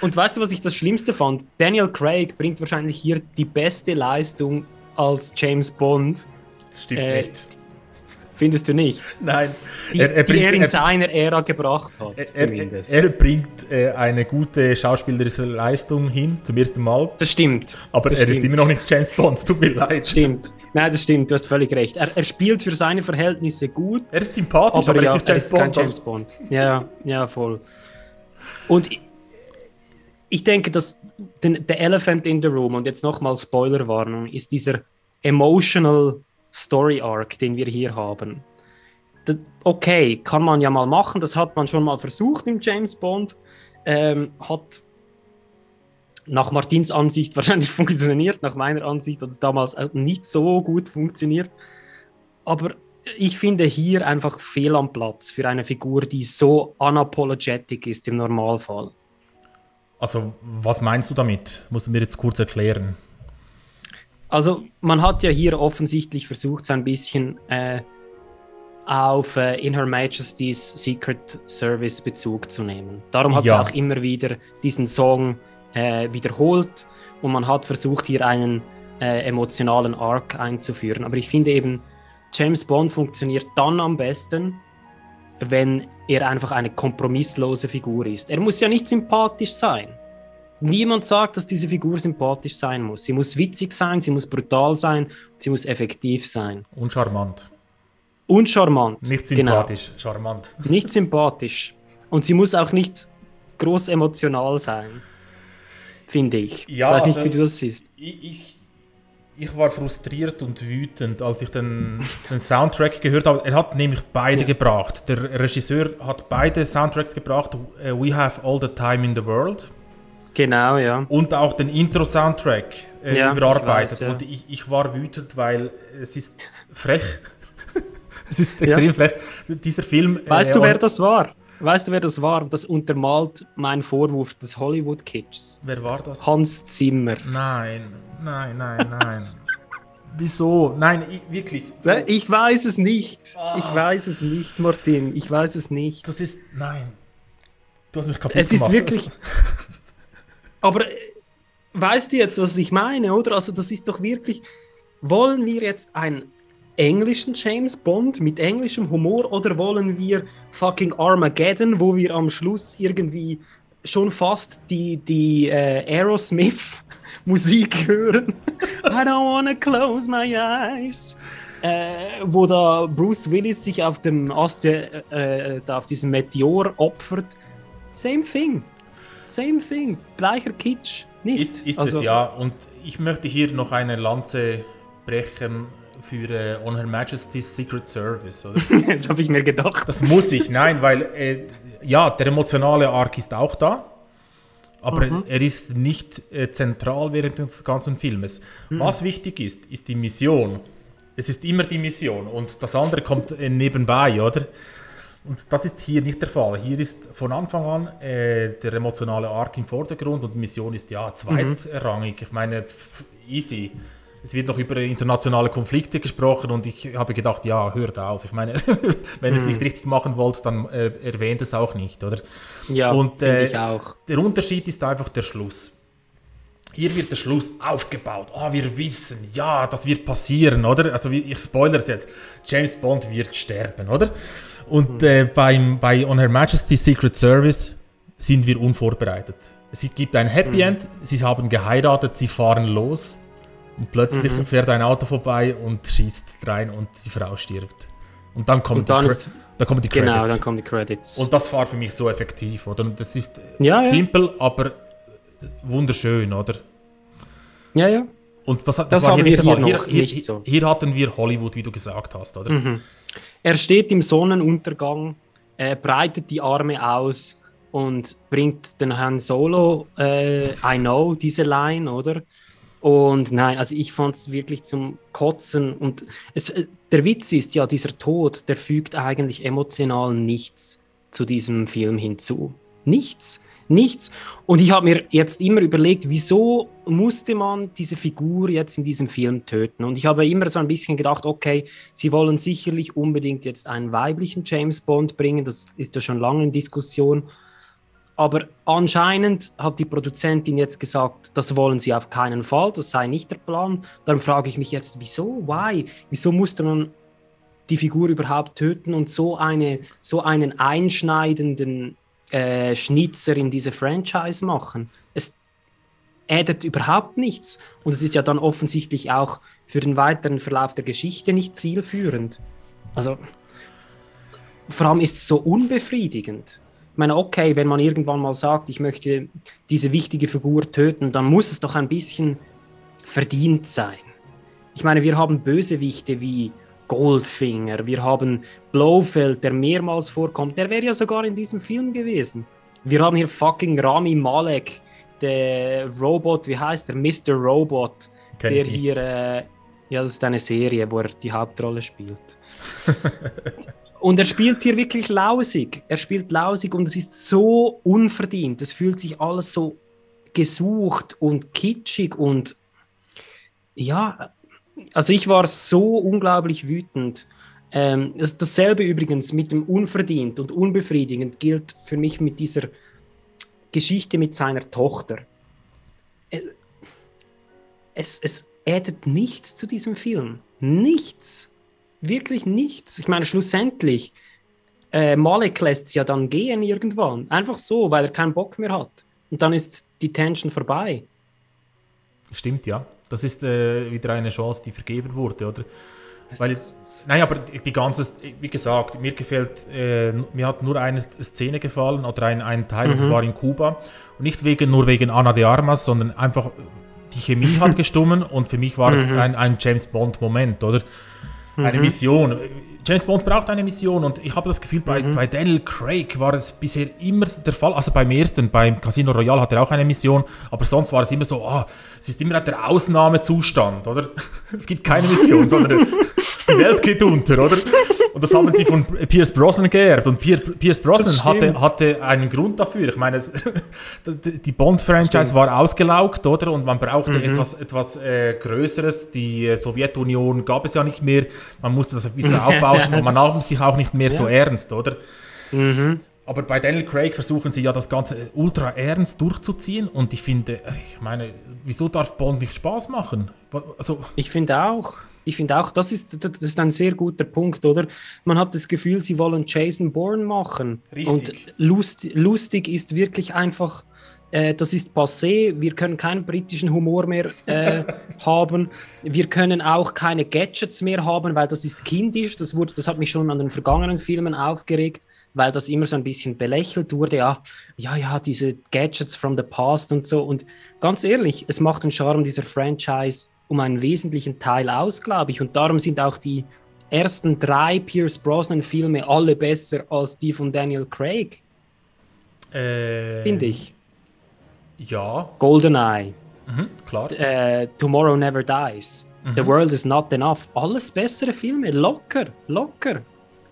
und weißt du, was ich das Schlimmste fand? Daniel Craig bringt wahrscheinlich hier die beste Leistung als James Bond. Das stimmt äh, nicht. Findest du nicht? Nein. Die er, er, bringt, die er in er, seiner Ära gebracht hat, zumindest. Er, bringt äh, eine gute schauspielerische Leistung hin, zum ersten Mal. Das stimmt. Aber das er stimmt. ist immer noch nicht James Bond, tut mir leid. Das stimmt. Nein, das stimmt, du hast völlig recht. Er, spielt für seine Verhältnisse gut. Er ist sympathisch, aber, aber er ist nicht James, ist Bond, James Bond. Ja, ja, voll. Und ich, ich denke, dass der Elephant in the Room, und jetzt nochmal Spoilerwarnung, ist dieser emotional Story Arc, den wir hier haben. Okay, kann man ja mal machen, das hat man schon mal versucht im James Bond. Ähm, hat nach Martins Ansicht wahrscheinlich funktioniert, nach meiner Ansicht hat es damals nicht so gut funktioniert. Aber ich finde hier einfach fehl am Platz für eine Figur, die so unapologetic ist im Normalfall. Also, was meinst du damit? Muss mir jetzt kurz erklären. Also man hat ja hier offensichtlich versucht, so ein bisschen äh, auf äh, In Her Majesty's Secret Service Bezug zu nehmen. Darum hat ja. sie auch immer wieder diesen Song äh, wiederholt und man hat versucht, hier einen äh, emotionalen Arc einzuführen. Aber ich finde eben, James Bond funktioniert dann am besten, wenn er einfach eine kompromisslose Figur ist. Er muss ja nicht sympathisch sein. Niemand sagt, dass diese Figur sympathisch sein muss. Sie muss witzig sein, sie muss brutal sein, sie muss effektiv sein. Und charmant. Und charmant. Nicht genau. sympathisch, genau. charmant. Nicht sympathisch. Und sie muss auch nicht groß emotional sein. Finde ich. Ja, ich weiß nicht, also, wie du das siehst. Ich, ich, ich, war frustriert und wütend, als ich den, den Soundtrack gehört habe. Er hat nämlich beide ja. gebracht. Der Regisseur hat beide Soundtracks gebracht. Uh, We Have All the Time in the World Genau, ja. Und auch den Intro-Soundtrack äh, ja, überarbeitet. Ich weiß, ja. Und ich, ich war wütend, weil es ist frech. es ist extrem ja. frech. Dieser Film. Äh, weißt äh, du, wer das war? Weißt du, wer das war? Das untermalt meinen Vorwurf des Hollywood-Kitschs. Wer war das? Hans Zimmer. Nein, nein, nein, nein. Wieso? Nein, ich, wirklich. Ich weiß es nicht. Ah. Ich weiß es nicht, Martin. Ich weiß es nicht. Das ist. Nein. Du hast mich kaputt es gemacht. Es ist wirklich. Aber äh, weißt du jetzt, was ich meine, oder? Also, das ist doch wirklich. Wollen wir jetzt einen englischen James Bond mit englischem Humor oder wollen wir fucking Armageddon, wo wir am Schluss irgendwie schon fast die, die äh, Aerosmith Musik hören? I don't wanna close my eyes. Äh, wo da Bruce Willis sich auf dem Ast, äh, äh, da auf diesem Meteor opfert. Same thing. same thing, gleicher Kitsch, nicht? Ist, ist also, es ja, und ich möchte hier noch eine Lanze brechen für äh, On Her Majesty's Secret Service, oder? Jetzt habe ich mir gedacht. Das muss ich, nein, weil äh, ja, der emotionale Arc ist auch da, aber mhm. er ist nicht äh, zentral während des ganzen Filmes. Mhm. Was wichtig ist, ist die Mission. Es ist immer die Mission und das andere kommt äh, nebenbei, oder? Und das ist hier nicht der Fall. Hier ist von Anfang an äh, der emotionale Arc im Vordergrund und die Mission ist ja zweitrangig. Mhm. Ich meine, easy. Es wird noch über internationale Konflikte gesprochen und ich habe gedacht, ja, hört auf. Ich meine, wenn ihr es nicht mhm. richtig machen wollt, dann äh, erwähnt es auch nicht, oder? Ja, und äh, ich auch. Der Unterschied ist einfach der Schluss. Hier wird der Schluss aufgebaut. Ah, oh, wir wissen, ja, das wird passieren, oder? Also ich spoilere es jetzt. James Bond wird sterben, oder? Und mhm. äh, beim, bei On Her Majesty's Secret Service sind wir unvorbereitet. Es gibt ein Happy mhm. End, sie haben geheiratet, sie fahren los und plötzlich mhm. fährt ein Auto vorbei und schießt rein und die Frau stirbt. Und dann kommen, und dann die, ist, dann kommen die Credits. Genau, dann kommen die Credits. Und das war für mich so effektiv, oder? Das ist ja, simpel, ja. aber wunderschön, oder? Ja, ja. Und das, das, das war hier nicht Fall. Hier, hier, hier, so. hier, hatten wir Hollywood, wie du gesagt hast, oder? Mhm. Er steht im Sonnenuntergang, äh, breitet die Arme aus und bringt den Herrn Solo, äh, I know, diese Line, oder? Und nein, also ich fand es wirklich zum Kotzen. Und es, äh, der Witz ist ja, dieser Tod, der fügt eigentlich emotional nichts zu diesem Film hinzu. Nichts. Nichts. Und ich habe mir jetzt immer überlegt, wieso musste man diese Figur jetzt in diesem Film töten? Und ich habe immer so ein bisschen gedacht, okay, sie wollen sicherlich unbedingt jetzt einen weiblichen James Bond bringen. Das ist ja schon lange in Diskussion. Aber anscheinend hat die Produzentin jetzt gesagt, das wollen sie auf keinen Fall, das sei nicht der Plan. Dann frage ich mich jetzt, wieso? Why? Wieso musste man die Figur überhaupt töten und so, eine, so einen einschneidenden äh, Schnitzer in diese Franchise machen? Es addet überhaupt nichts. Und es ist ja dann offensichtlich auch für den weiteren Verlauf der Geschichte nicht zielführend. Also, vor allem ist es so unbefriedigend. Ich meine, okay, wenn man irgendwann mal sagt, ich möchte diese wichtige Figur töten, dann muss es doch ein bisschen verdient sein. Ich meine, wir haben Bösewichte wie Goldfinger, wir haben Blofeld, der mehrmals vorkommt, der wäre ja sogar in diesem Film gewesen. Wir haben hier fucking Rami Malek, der Robot, wie heißt der? Mr. Robot, Kenn der hier, äh, ja, das ist eine Serie, wo er die Hauptrolle spielt. Und er spielt hier wirklich lausig. Er spielt lausig und es ist so unverdient. Es fühlt sich alles so gesucht und kitschig und ja, also ich war so unglaublich wütend. Ähm, das, dasselbe übrigens mit dem unverdient und unbefriedigend gilt für mich mit dieser Geschichte mit seiner Tochter. Es, es addet nichts zu diesem Film. Nichts wirklich nichts. Ich meine, schlussendlich, äh, Malek lässt es ja dann gehen irgendwann. Einfach so, weil er keinen Bock mehr hat. Und dann ist die Tension vorbei. Stimmt, ja. Das ist äh, wieder eine Chance, die vergeben wurde, oder? Weil es, nein, aber die ganze, wie gesagt, mir gefällt, äh, mir hat nur eine Szene gefallen oder ein, ein Teil, mhm. das war in Kuba. Und nicht wegen, nur wegen Ana de Armas, sondern einfach die Chemie hat gestummen und für mich war es mhm. ein, ein James Bond-Moment, oder? Eine mhm. Mission. James Bond braucht eine Mission und ich habe das Gefühl, bei, mhm. bei Daniel Craig war es bisher immer der Fall. Also beim ersten, beim Casino Royale hat er auch eine Mission, aber sonst war es immer so, ah, es ist immer der Ausnahmezustand, oder? Es gibt keine Mission, sondern die Welt geht unter, oder? Und das haben sie von Pierce Brosnan geehrt. Und Pierce Brosnan hatte, hatte einen Grund dafür. Ich meine, es, die Bond-Franchise war ausgelaugt, oder? Und man brauchte mhm. etwas, etwas äh, Größeres. Die äh, Sowjetunion gab es ja nicht mehr. Man musste das ein bisschen aufbauschen und man nahm sich auch nicht mehr ja. so ernst, oder? Mhm. Aber bei Daniel Craig versuchen sie ja das Ganze ultra ernst durchzuziehen und ich finde, ich meine, wieso darf Bond nicht Spaß machen? Also, ich finde auch. Ich finde auch, das ist, das ist ein sehr guter Punkt, oder? Man hat das Gefühl, sie wollen Jason Bourne machen. Richtig. Und lust, lustig ist wirklich einfach äh, das ist passé, wir können keinen britischen Humor mehr äh, haben, wir können auch keine Gadgets mehr haben, weil das ist kindisch, das, wurde, das hat mich schon an den vergangenen Filmen aufgeregt, weil das immer so ein bisschen belächelt wurde, ja, ja, ja, diese Gadgets from the past und so und ganz ehrlich, es macht den Charme dieser Franchise um einen wesentlichen Teil aus, glaube ich und darum sind auch die ersten drei Pierce Brosnan-Filme alle besser als die von Daniel Craig. Äh, Finde ich. Ja. GoldenEye. Mhm, klar. Äh, Tomorrow Never Dies. Mhm. The World is Not Enough. Alles bessere Filme. Locker, locker.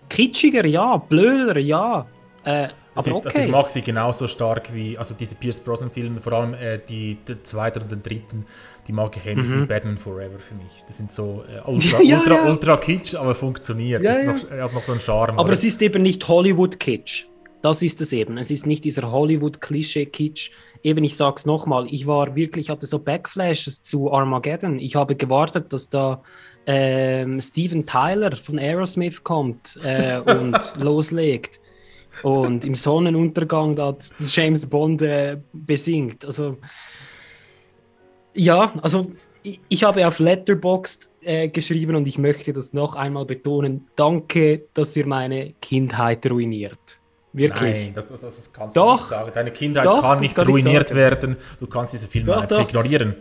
Kitschiger, ja. Blöder, ja. Äh, aber ist, okay. Also ich mag sie genauso stark wie, also diese Pierce Brosnan-Filme, vor allem äh, die, die zweite und den dritten, die mag ich ähnlich mhm. wie Batman Forever für mich. Das sind so äh, ultra, ja, ultra, ja. ultra kitsch, aber funktioniert. Ja, ja. Noch, hat noch so einen Charme. Aber oder? es ist eben nicht Hollywood-Kitsch. Das ist es eben. Es ist nicht dieser Hollywood-Klischee-Kitsch. Eben, ich sag's nochmal, ich war wirklich, hatte so Backflashes zu Armageddon. Ich habe gewartet, dass da ähm, Steven Tyler von Aerosmith kommt äh, und loslegt und im Sonnenuntergang da James Bond äh, besingt. Also ja, also ich, ich habe auf Letterboxd äh, geschrieben und ich möchte das noch einmal betonen. Danke, dass ihr meine Kindheit ruiniert. Wirklich. Nein, das, das, das kannst doch, du nicht sagen. Deine Kindheit doch, kann nicht kann ruiniert werden. Du kannst diese Filme doch, einfach ignorieren.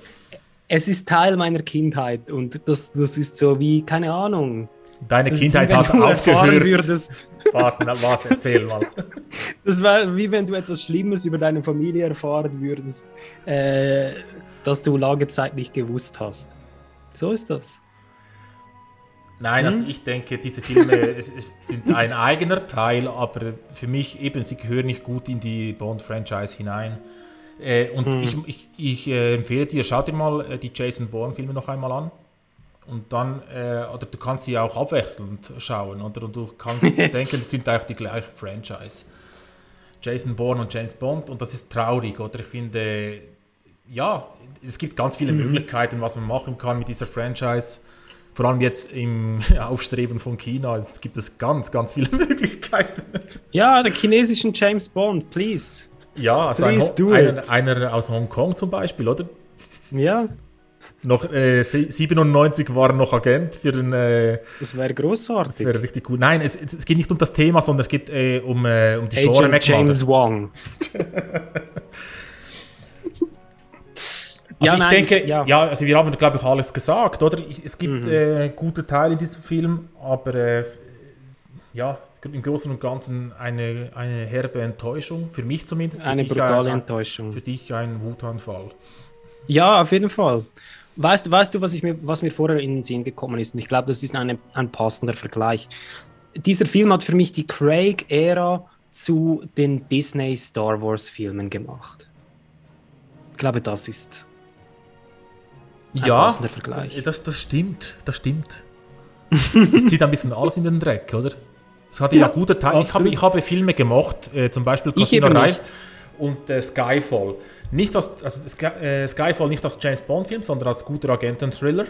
Es ist Teil meiner Kindheit und das, das ist so wie, keine Ahnung. Deine Kindheit hat aufgehört. Würdest. Was, was, erzähl mal. Das war wie wenn du etwas Schlimmes über deine Familie erfahren würdest. Äh, das du lange Zeit nicht gewusst hast. So ist das. Nein, also hm? also ich denke, diese Filme es, es sind ein eigener Teil, aber für mich eben, sie gehören nicht gut in die Bond-Franchise hinein. Äh, und hm. ich, ich, ich äh, empfehle dir, schau dir mal äh, die Jason Bourne-Filme noch einmal an. Und dann, äh, oder du kannst sie auch abwechselnd schauen, oder? Und du kannst denken, es sind eigentlich die gleiche Franchise. Jason Bourne und James Bond, und das ist traurig, oder? Ich finde, ja, es gibt ganz viele mhm. Möglichkeiten, was man machen kann mit dieser Franchise. Vor allem jetzt im Aufstreben von China es gibt es ganz, ganz viele Möglichkeiten. Ja, der chinesischen James Bond, please. Ja, also please ein, einer, einer aus Hongkong zum Beispiel, oder? Ja. Noch äh, 97 war noch Agent für den. Äh, das wäre großartig. Das wäre richtig gut. Nein, es, es, geht nicht um das Thema, sondern es geht äh, um, äh, um die Genre James Wong. Also ja, ich nein, denke, ich, ja. ja. also wir haben, glaube ich, alles gesagt, oder? Es gibt mhm. äh, gute Teile in diesem Film, aber äh, ja, im Großen und Ganzen eine, eine herbe Enttäuschung, für mich zumindest. Eine brutale ein, Enttäuschung. Für dich ein Wutanfall. Ja, auf jeden Fall. Weißt, weißt du, was, ich mir, was mir vorher in den Sinn gekommen ist? Und ich glaube, das ist eine, ein passender Vergleich. Dieser Film hat für mich die Craig-Ära zu den Disney Star Wars-Filmen gemacht. Ich glaube, das ist ja, passender Vergleich. Das, das stimmt, das stimmt. Es zieht ein bisschen alles in den Dreck, oder? Es hat ja, ja gute Teile. Ich habe, ich habe Filme gemacht, äh, zum Beispiel Casino Royale und äh, Skyfall. Nicht als, also Sky, äh, Skyfall nicht als James Bond-Film, sondern als guter Agenten-Thriller.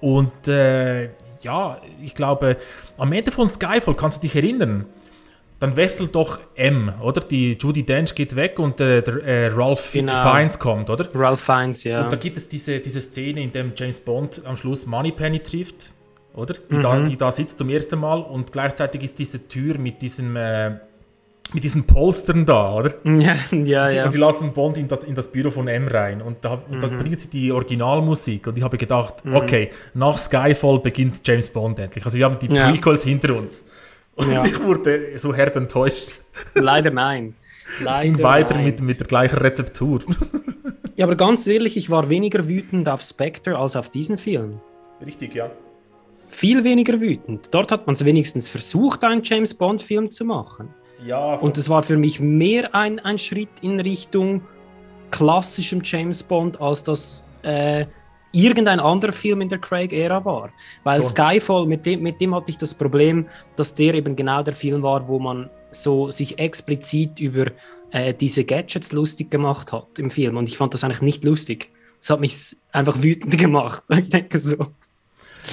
Und äh, ja, ich glaube, am Ende von Skyfall kannst du dich erinnern, dann wechselt doch M, oder? Die Judy Dench geht weg und äh, der äh, Ralph genau. Fiennes kommt, oder? Ralph Fiennes, ja. Und da gibt es diese, diese Szene, in der James Bond am Schluss Moneypenny trifft, oder? Die, mhm. da, die da sitzt zum ersten Mal und gleichzeitig ist diese Tür mit diesem äh, mit diesen Polstern da, oder? Ja, ja, und sie, ja. Und sie lassen Bond in das, in das Büro von M rein und da, und mhm. da bringen sie die Originalmusik und ich habe gedacht, mhm. okay, nach Skyfall beginnt James Bond endlich. Also wir haben die ja. Prequels hinter uns. Und ja. ich wurde so herb enttäuscht. Leider nein. Leider es ging weiter nein. Mit, mit der gleichen Rezeptur. ja, aber ganz ehrlich, ich war weniger wütend auf Spectre als auf diesen Film. Richtig, ja. Viel weniger wütend. Dort hat man es wenigstens versucht, einen James Bond-Film zu machen. Ja. Und es war für mich mehr ein, ein Schritt in Richtung klassischem James Bond, als das äh, irgendein anderer Film in der Craig-Ära war. Weil Schon. Skyfall, mit dem, mit dem hatte ich das Problem, dass der eben genau der Film war, wo man so sich explizit über äh, diese Gadgets lustig gemacht hat im Film. Und ich fand das eigentlich nicht lustig. Das hat mich einfach wütend gemacht. Ich denke so.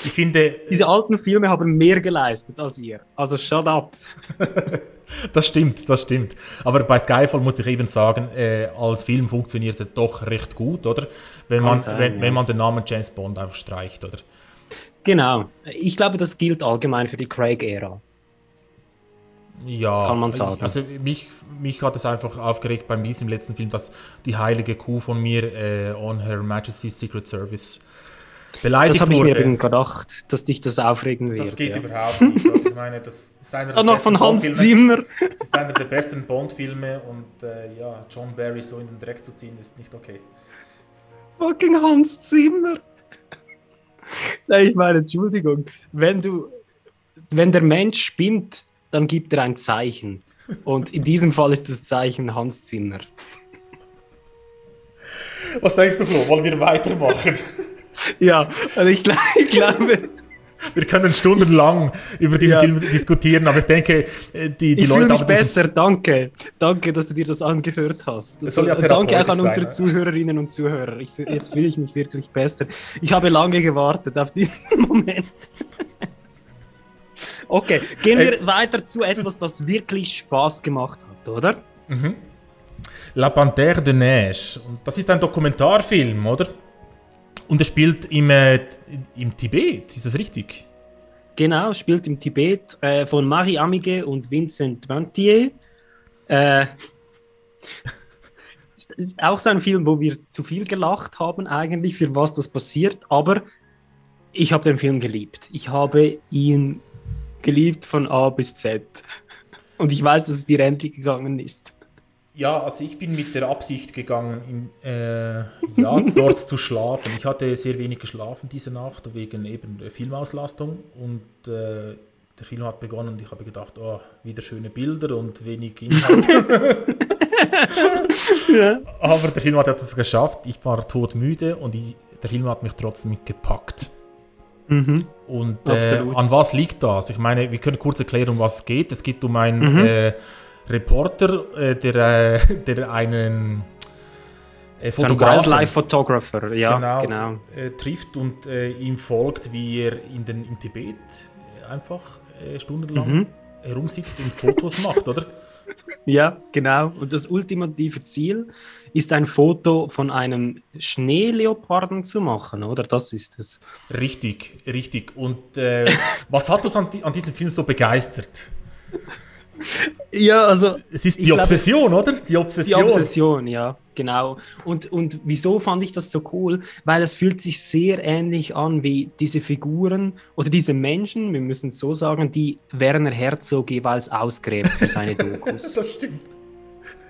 Ich finde. Diese alten Filme haben mehr geleistet als ihr. Also shut up. Das stimmt, das stimmt. Aber bei Skyfall muss ich eben sagen, äh, als Film funktioniert er doch recht gut, oder? Wenn man, sein, wenn, ja. wenn man den Namen James Bond einfach streicht, oder? Genau. Ich glaube, das gilt allgemein für die Craig-Ära. Ja, kann man sagen. Also mich, mich hat es einfach aufgeregt beim diesem letzten Film, dass die heilige Kuh von mir äh, on Her Majesty's Secret Service beleidigt das wurde. Das habe ich mir gedacht, dass dich das aufregen wird. Das geht ja. überhaupt nicht. Also ich meine, das ist einer der noch von Hans Zimmer. Das ist einer der besten Bond-Filme und äh, ja, John Barry so in den Dreck zu ziehen, ist nicht okay. Fucking Hans Zimmer. Nein, ich meine, Entschuldigung, wenn du, wenn der Mensch spinnt, dann gibt er ein Zeichen. Und in diesem Fall ist das Zeichen Hans Zimmer. Was denkst du, Flo? Wollen wir weitermachen? ja, also ich, ich glaube. Wir können stundenlang über diesen ja. Film diskutieren, aber ich denke, äh, die, die ich Leute. Ich mich besser, danke. Danke, dass du dir das angehört hast. Das soll ja danke auch an unsere sein, Zuhörerinnen und Zuhörer. Ich, jetzt fühle ich mich wirklich besser. Ich habe lange gewartet auf diesen Moment. Okay, gehen wir äh, weiter zu etwas, das wirklich Spaß gemacht hat, oder? Mhm. La Panthère de Neige. Das ist ein Dokumentarfilm, oder? Und er spielt im, äh, im Tibet, ist das richtig? Genau, spielt im Tibet äh, von Marie Amige und Vincent Mantier. Äh, ist, ist auch so ein Film, wo wir zu viel gelacht haben, eigentlich, für was das passiert. Aber ich habe den Film geliebt. Ich habe ihn geliebt von A bis Z. Und ich weiß, dass es dir endlich gegangen ist. Ja, also ich bin mit der Absicht gegangen, in, äh, ja, dort zu schlafen. Ich hatte sehr wenig geschlafen diese Nacht wegen eben der Filmauslastung und äh, der Film hat begonnen und ich habe gedacht, oh, wieder schöne Bilder und wenig Inhalt. ja. Aber der Film hat es geschafft. Ich war todmüde und ich, der Film hat mich trotzdem gepackt. Mhm. Und äh, an was liegt das? Ich meine, wir können kurz erklären, um was es geht. Es geht um einen mhm. Äh, Reporter, äh, der, äh, der einen äh, Fotografen, Wildlife Photographer, ja, genau, genau. Äh, trifft und ihm folgt, wie er in den, im Tibet einfach stundenlang mhm. herumsitzt und Fotos macht, oder? Ja, genau. Und das ultimative Ziel ist ein Foto von einem Schneeleoparden zu machen, oder? Das ist es. Richtig, richtig. Und äh, was hat uns an, an diesem Film so begeistert? Ja, also. Es ist die Obsession, glaube, oder? Die Obsession. Die Obsession, ja, genau. Und, und wieso fand ich das so cool? Weil es fühlt sich sehr ähnlich an wie diese Figuren oder diese Menschen, wir müssen es so sagen, die Werner Herzog jeweils ausgräbt für seine Dokus. das stimmt.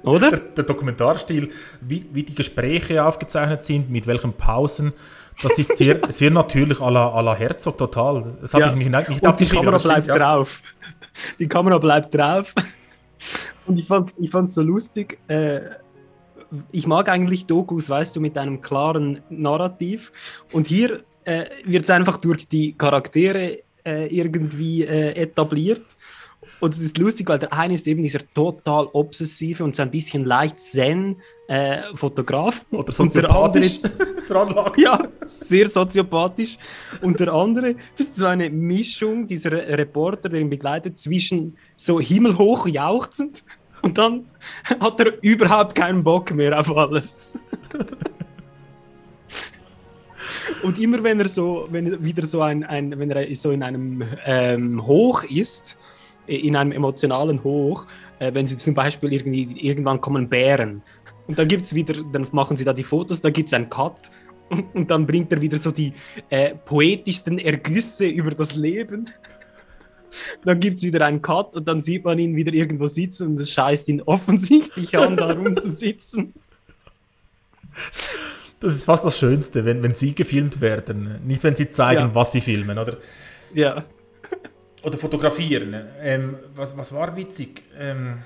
Oder? Der, der Dokumentarstil, wie, wie die Gespräche aufgezeichnet sind, mit welchen Pausen. Das ist sehr, sehr natürlich à la, à la Herzog total. Das habe ja. ich mich nicht, nicht Und die Kamera bleibt stimmt, drauf. Die Kamera bleibt drauf. Und ich fand es ich so lustig. Äh, ich mag eigentlich Dokus, weißt du, mit einem klaren Narrativ. Und hier äh, wird es einfach durch die Charaktere äh, irgendwie äh, etabliert. Und es ist lustig, weil der eine ist eben dieser total obsessive und so ein bisschen leicht zen äh, Fotograf. Oder soziopathisch. Andere, ja, sehr soziopathisch. Und der andere, das ist so eine Mischung, dieser Reporter, der ihn begleitet, zwischen so himmelhoch jauchzend und dann hat er überhaupt keinen Bock mehr auf alles. Und immer wenn er so, wenn er wieder so ein, ein wenn er so in einem ähm, Hoch ist, in einem emotionalen Hoch, äh, wenn sie zum Beispiel irgendwie, irgendwann kommen Bären und dann gibt es wieder, dann machen sie da die Fotos, dann gibt es einen Cut und, und, dann bringt er wieder so die äh, poetischsten Ergüsse über das Leben. Dann gibt es wieder einen Cut und dann sieht man ihn wieder irgendwo sitzen und es scheißt ihn offensichtlich an, da rumzusitzen. Das ist fast das Schönste, wenn, wenn sie gefilmt werden. Nicht, wenn sie zeigen, ja. was sie filmen, oder? Ja oder fotografieren. Ähm, was, was war witzig? Ähm,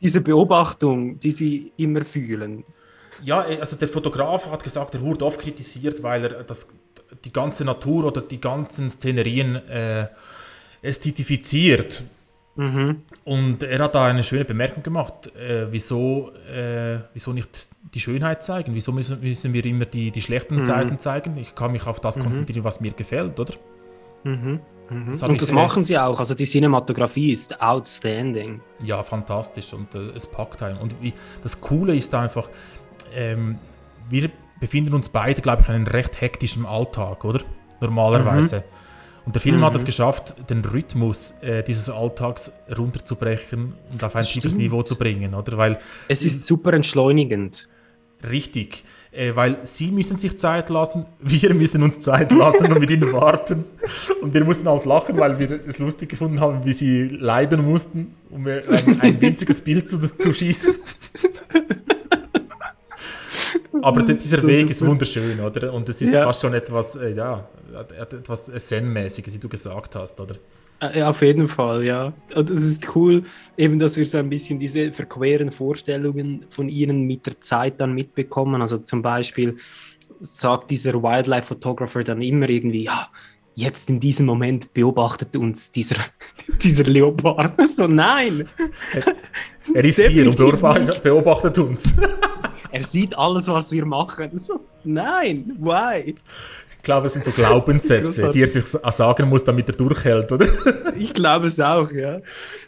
Diese Beobachtung, die sie immer fühlen. Ja, äh, also der Fotograf hat gesagt, er wurde oft kritisiert, weil er das, die ganze Natur oder die ganzen Szenerien äh, ästhetifiziert. Mhm. Und er hat da eine schöne Bemerkung gemacht, äh, wieso, äh, wieso nicht die Schönheit zeigen, wieso müssen, müssen wir immer die, die schlechten mhm. Seiten zeigen. Ich kann mich auf das mhm. konzentrieren, was mir gefällt, oder? Mhm. Mhm. Das und das machen sie auch. Also die Cinematografie ist outstanding. Ja, fantastisch und äh, es packt einen. Und wie, das Coole ist einfach, ähm, wir befinden uns beide, glaube ich, in einem recht hektischen Alltag, oder? Normalerweise. Mhm. Und der Film mhm. hat es geschafft, den Rhythmus äh, dieses Alltags runterzubrechen und auf ein tiefes Niveau zu bringen, oder? Weil es ist super entschleunigend. Richtig, äh, weil sie müssen sich Zeit lassen, wir müssen uns Zeit lassen und mit ihnen warten. Und wir mussten auch lachen, weil wir es lustig gefunden haben, wie sie leiden mussten, um ein, ein winziges Bild zu, zu schießen. Aber dieser so Weg super. ist wunderschön, oder? Und es ist ja. fast schon etwas, äh, ja, etwas Zen-mäßiges, wie du gesagt hast, oder? Äh, ja, auf jeden Fall, ja. Und es ist cool, eben, dass wir so ein bisschen diese verqueren Vorstellungen von ihnen mit der Zeit dann mitbekommen. Also zum Beispiel sagt dieser Wildlife-Photographer dann immer irgendwie, ja, jetzt in diesem Moment beobachtet uns dieser, dieser Leopard. So, nein! Er, er ist hier und beobachtet uns. er sieht alles, was wir machen. So, nein, why? Ich glaube, es sind so Glaubenssätze, die er sich sagen muss, damit er durchhält, oder? ich glaube es auch, ja.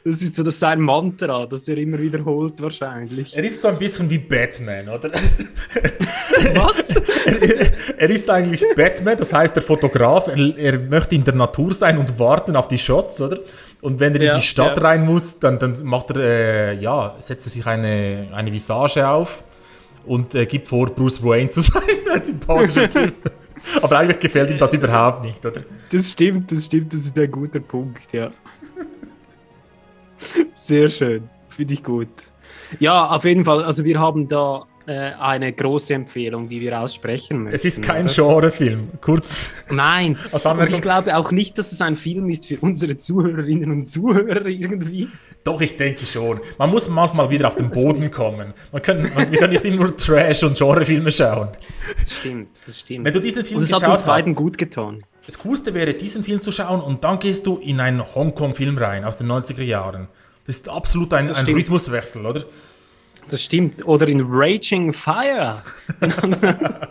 Das ist so das sein Mantra, das er immer wiederholt wahrscheinlich. Er ist so ein bisschen wie Batman, oder? Was? er, er, ist eigentlich Batman, das heißt der Fotograf, er, er, möchte in der Natur sein und warten auf die Shots, oder? Und wenn er ja, in die Stadt ja. rein muss, dann, dann macht er, äh, ja, setzt er sich eine, eine Visage auf und äh, gibt vor, Bruce Wayne zu sein, ein sympathischer Typ. Aber eigentlich gefällt ihm das überhaupt nicht, oder? Das stimmt, das stimmt, das ist ein guter Punkt, ja. Sehr schön, finde ich gut. Ja, auf jeden Fall, also wir haben da eine große Empfehlung, die wir aussprechen müssen. Es ist kein Genrefilm, kurz. Nein, und ich glaube auch nicht, dass es ein Film ist für unsere Zuhörerinnen und Zuhörer irgendwie. Doch, ich denke schon. Man muss manchmal wieder auf den Boden kommen. Man kann, man, wir können nicht immer nur Trash- und Genrefilme schauen. Das stimmt, das stimmt. Wenn du diesen Film und das hat uns beiden gut getan. Das Coolste wäre, diesen Film zu schauen und dann gehst du in einen Hongkong-Film rein aus den 90er Jahren. Das ist absolut ein, ein Rhythmuswechsel, oder? Das stimmt. Oder in Raging Fire.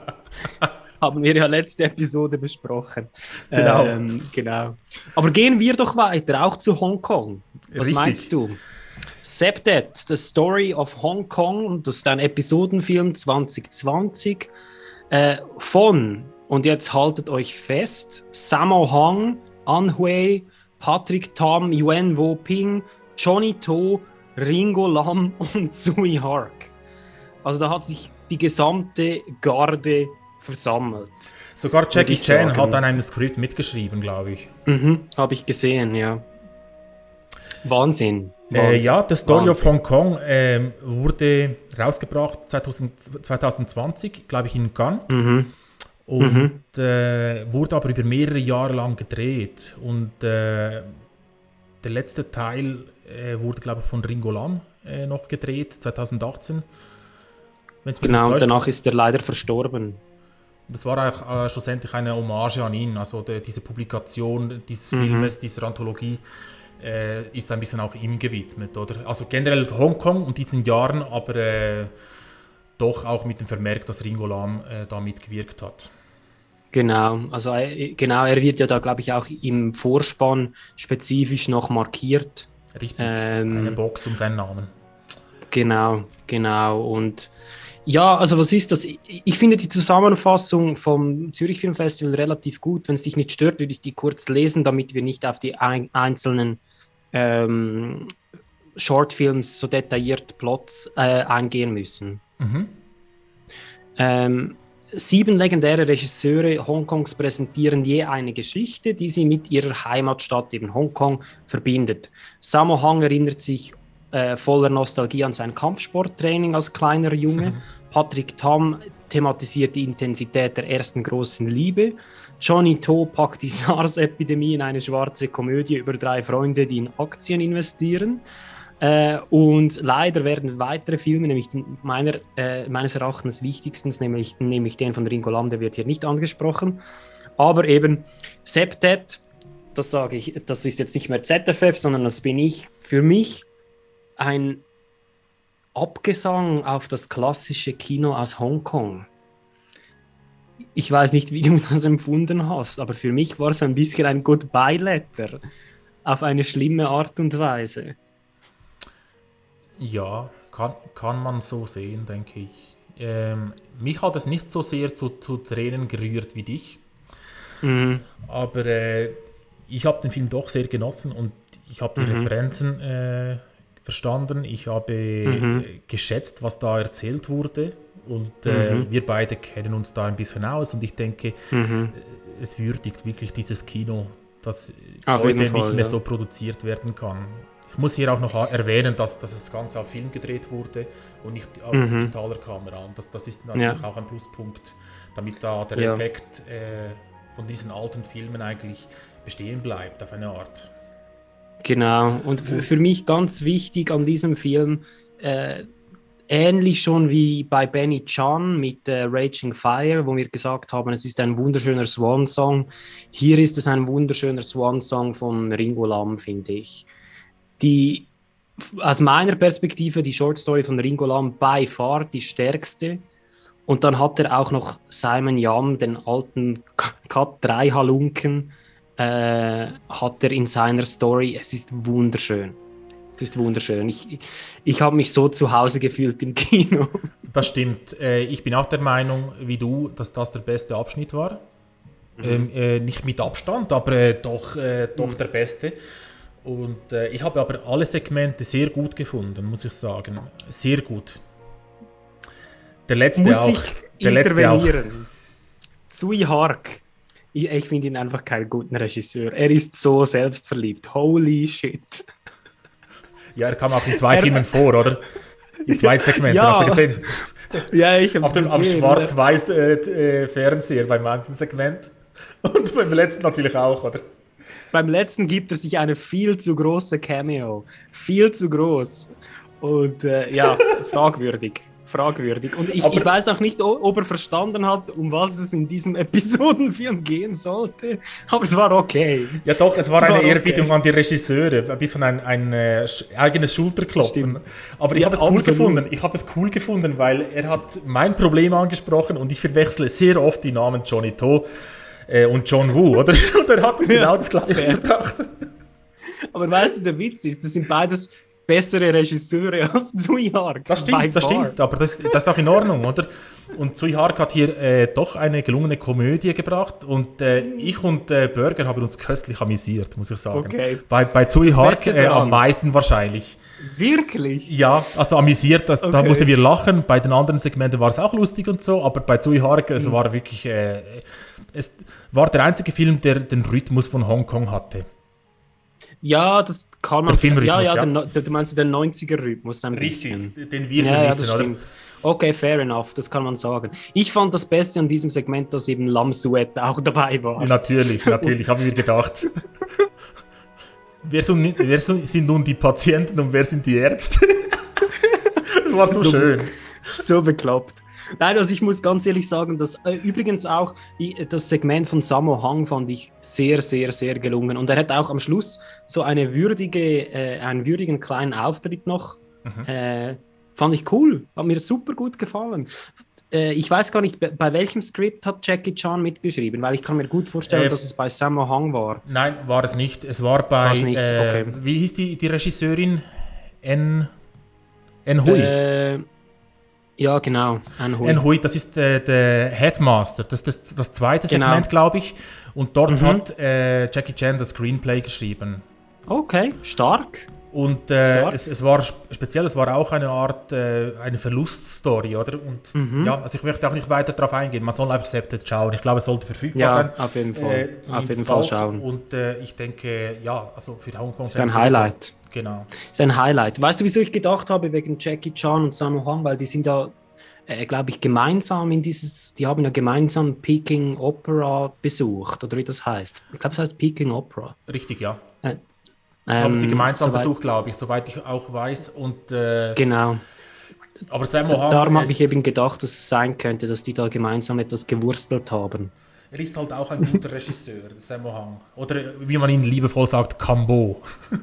haben wir ja letzte Episode besprochen. Genau. Ähm, genau. Aber gehen wir doch weiter, auch zu Hongkong. Was Richtig. meinst du? Septet, The Story of Hong Kong, das ist ein Episodenfilm 2020 äh, von, und jetzt haltet euch fest, Sammo Hang, An Hui, Patrick Tam, Yuen Wo Ping, Johnny To, Ringo Lam und Sui Hark. Also da hat sich die gesamte Garde versammelt. Sogar Jackie Chan hat an einem Skript mitgeschrieben, glaube ich. Mhm, habe ich gesehen, ja. Wahnsinn. Äh, ja, The Story Wahnsinn. of Hong Kong äh, wurde rausgebracht 2000, 2020, glaube ich, in Cannes. Mhm. Und mhm. Äh, wurde aber über mehrere Jahre lang gedreht. Und äh, der letzte Teil äh, wurde, glaube ich, von Ringo Lam äh, noch gedreht, 2018. Genau, und danach ist er leider verstorben. Das war auch äh, schlussendlich eine Hommage an ihn, also de, diese Publikation dieses mhm. Filmes, dieser Anthologie äh, ist ein bisschen auch ihm gewidmet, oder? Also generell Hongkong und diesen Jahren, aber äh, doch auch mit dem Vermerk, dass Ringo Lam äh, da mitgewirkt hat. Genau, also genau, er wird ja da, glaube ich, auch im Vorspann spezifisch noch markiert. Richtig, ähm, eine Box um seinen Namen. Genau, genau. Und ja, also was ist das? Ich finde die Zusammenfassung vom Zürich Film Festival relativ gut. Wenn es dich nicht stört, würde ich die kurz lesen, damit wir nicht auf die ein einzelnen ähm, Shortfilms so detailliert Plots äh, eingehen müssen. Mhm. Ähm, sieben legendäre Regisseure Hongkongs präsentieren je eine Geschichte, die sie mit ihrer Heimatstadt, eben Hongkong, verbindet. Sammo Hang erinnert sich äh, voller Nostalgie an sein Kampfsporttraining als kleiner Junge. Mhm. Patrick Tam thematisiert die Intensität der ersten großen Liebe. Johnny To packt die SARS-Epidemie in eine schwarze Komödie über drei Freunde, die in Aktien investieren. Äh, und leider werden weitere Filme, nämlich meiner, äh, meines Erachtens wichtigsten, nämlich, nämlich den von Ringo Lam, der wird hier nicht angesprochen. Aber eben Septet, das sage ich, das ist jetzt nicht mehr ZFF, sondern das bin ich. Für mich ein Abgesang auf das klassische Kino aus Hongkong. ich weiß nicht, wie du das empfunden hast, aber für mich war es ein bisschen ein Goodbye-Letter auf eine schlimme Art und Weise. Ja, kann, kann man so sehen, denke ich. Ähm, mich hat es nicht so sehr zu, zu Tränen gerührt wie dich. Mhm. Aber äh, ich habe den Film doch sehr genossen und ich habe die mhm. Referenzen äh, verstanden. Ich habe mhm. geschätzt, was da erzählt wurde. Und äh, mhm. wir beide kennen uns da ein bisschen aus. Und ich denke, mhm. es würdigt wirklich dieses Kino, das Auf heute Fall, nicht mehr ja. so produziert werden kann. Ich muss hier auch noch erwähnen, dass, dass das Ganze auf Film gedreht wurde und nicht auf mhm. digitaler Kamera. Und das, das ist natürlich ja. auch ein Pluspunkt, damit da der ja. Effekt äh, von diesen alten Filmen eigentlich bestehen bleibt, auf eine Art. Genau, und für mich ganz wichtig an diesem Film, äh, ähnlich schon wie bei Benny Chan mit äh, Raging Fire, wo wir gesagt haben, es ist ein wunderschöner Swan-Song. Hier ist es ein wunderschöner Swan-Song von Ringo Lam, finde ich. Die, aus meiner Perspektive, die Short Story von Ringo Lam by far die stärkste. Und dann hat er auch noch Simon Yam, den alten Cut 3 Halunken, äh, hat er in seiner Story. Es ist wunderschön. Es ist wunderschön. Ich, ich habe mich so zu Hause gefühlt im Kino. Das stimmt. Äh, ich bin auch der Meinung, wie du, dass das der beste Abschnitt war. Mhm. Ähm, äh, nicht mit Abstand, aber äh, doch, äh, doch mhm. der beste. Und äh, ich habe aber alle Segmente sehr gut gefunden, muss ich sagen. Sehr gut. Der letzte muss auch. Ich der intervenieren. Letzte auch. Zui Hark ich, ich finde ihn einfach keinen guten Regisseur. Er ist so selbstverliebt. Holy shit. Ja, er kam auch in zwei er, Filmen vor, oder? In zwei Segmenten, ja. hast du gesehen? Ja, ich habe es gesehen. Am Schwarz-Weiß-Fernseher äh, beim manchen Segment. Und beim letzten natürlich auch, oder? Beim letzten gibt er sich eine viel zu große Cameo. Viel zu groß. Und äh, ja, fragwürdig fragwürdig. Und ich, ich, weiß auch nicht, ob er verstanden hat, um was es in diesem Episodenfilm gehen sollte. Aber es war okay. Ja, doch, es war es eine war Ehrerbietung okay. an die Regisseure. Ein bisschen ein, ein äh, eigenes Schulterklopfen. Aber ich ja, habe es cool gefunden. Ich habe es cool gefunden, weil er hat mein Problem angesprochen und ich verwechsle sehr oft die Namen Johnny To äh, und John Woo, oder? Und er hat ja, genau das gleiche gebracht. Aber weißt du, der Witz ist, das sind beides bessere Regisseure als Zui Hark. Das stimmt, das stimmt, aber das, das ist auch in Ordnung, oder? Und Zui Hark hat hier äh, doch eine gelungene Komödie gebracht und äh, ich und äh, Burger haben uns köstlich amüsiert, muss ich sagen. Okay. Bei, bei Zui Hark äh, am meisten wahrscheinlich. Wirklich? Ja, also amüsiert, das, okay. da mussten wir lachen. Bei den anderen Segmenten war es auch lustig und so, aber bei Zui Hark, es mhm. war wirklich, äh, es war der einzige Film, der den Rhythmus von Hongkong hatte. Ja, das kann man. Der Filmrhythmus, ja, ja, ja. Du meinst den 90er-Rhythmus ein Richtig, bisschen. den wir ja, vermissen, ja, oder? Okay, fair enough, das kann man sagen. Ich fand das Beste an diesem Segment, dass eben Lamsuet auch dabei war. Natürlich, natürlich, haben wir gedacht. wer, so, wer sind nun die Patienten und wer sind die Ärzte? das war so, so schön. So bekloppt. Nein, also ich muss ganz ehrlich sagen, dass äh, übrigens auch das Segment von Samo Hang fand ich sehr, sehr, sehr gelungen. Und er hat auch am Schluss so eine würdige, äh, einen würdigen kleinen Auftritt noch. Mhm. Äh, fand ich cool, hat mir super gut gefallen. Äh, ich weiß gar nicht, bei welchem Skript hat Jackie Chan mitgeschrieben, weil ich kann mir gut vorstellen, äh, dass es bei Samo Hang war. Nein, war es nicht. Es war bei, nicht? Äh, okay. wie hieß die, die Regisseurin? N. N. Hui. Ja, genau. Anhui. Anhui, das ist äh, der Headmaster. Das ist das, das zweite genau. Segment, glaube ich. Und dort mhm. hat äh, Jackie Chan das Screenplay geschrieben. Okay, stark. Und äh, es, es, war speziell, es war auch eine Art, äh, eine Verluststory, oder? Und mhm. ja, also ich möchte auch nicht weiter darauf eingehen. Man soll einfach selbst schauen. Ich glaube, es sollte verfügbar ja, sein. auf jeden Fall. Äh, auf jeden Fall schauen. Und äh, ich denke, ja, also für Hongkong. Ist ein Highlight. Genau. Ist ein Highlight. Weißt du, wieso ich gedacht habe wegen Jackie Chan und Sammo Hong? Weil die sind ja, äh, glaube ich, gemeinsam in dieses, die haben ja gemeinsam Peking Opera besucht, oder wie das heißt. Ich glaube, es heißt Peking Opera. Richtig, ja. Äh, das haben sie ähm, gemeinsam soweit, besucht, glaube ich, soweit ich auch weiß. Und, äh, genau. Aber Sammo Hang Darum habe ich eben gedacht, dass es sein könnte, dass die da gemeinsam etwas gewurstelt haben. Er ist halt auch ein guter Regisseur, Sammo Hang. Oder wie man ihn liebevoll sagt, Kambo.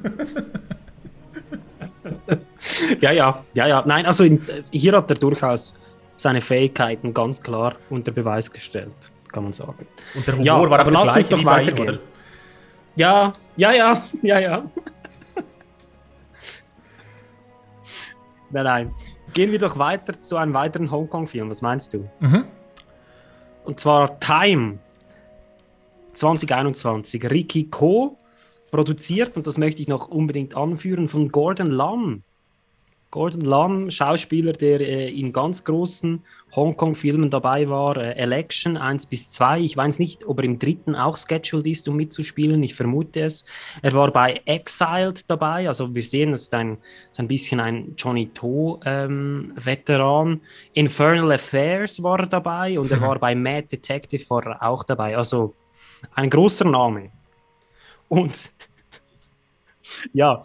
ja, ja, ja, ja. Nein, also in, hier hat er durchaus seine Fähigkeiten ganz klar unter Beweis gestellt. kann man sagen. Und der Humor ja, war aber lass uns doch weitergehen. Ihm, ja, ja, ja, ja, ja. nein, nein. Gehen wir doch weiter zu einem weiteren Hongkong-Film. Was meinst du? Mhm. Und zwar Time 2021. Ricky Ko produziert, und das möchte ich noch unbedingt anführen, von Gordon Lam. Gordon Lam, Schauspieler, der äh, in ganz großen Hongkong-Filmen dabei war, äh, Election 1 bis 2. Ich weiß nicht, ob er im dritten auch scheduled ist, um mitzuspielen. Ich vermute es. Er war bei Exiled dabei. Also wir sehen, das ist ein, ist ein bisschen ein Johnny To-Veteran. Ähm, Infernal Affairs war er dabei und er war bei Mad Detective war er auch dabei. Also ein großer Name. Und ja,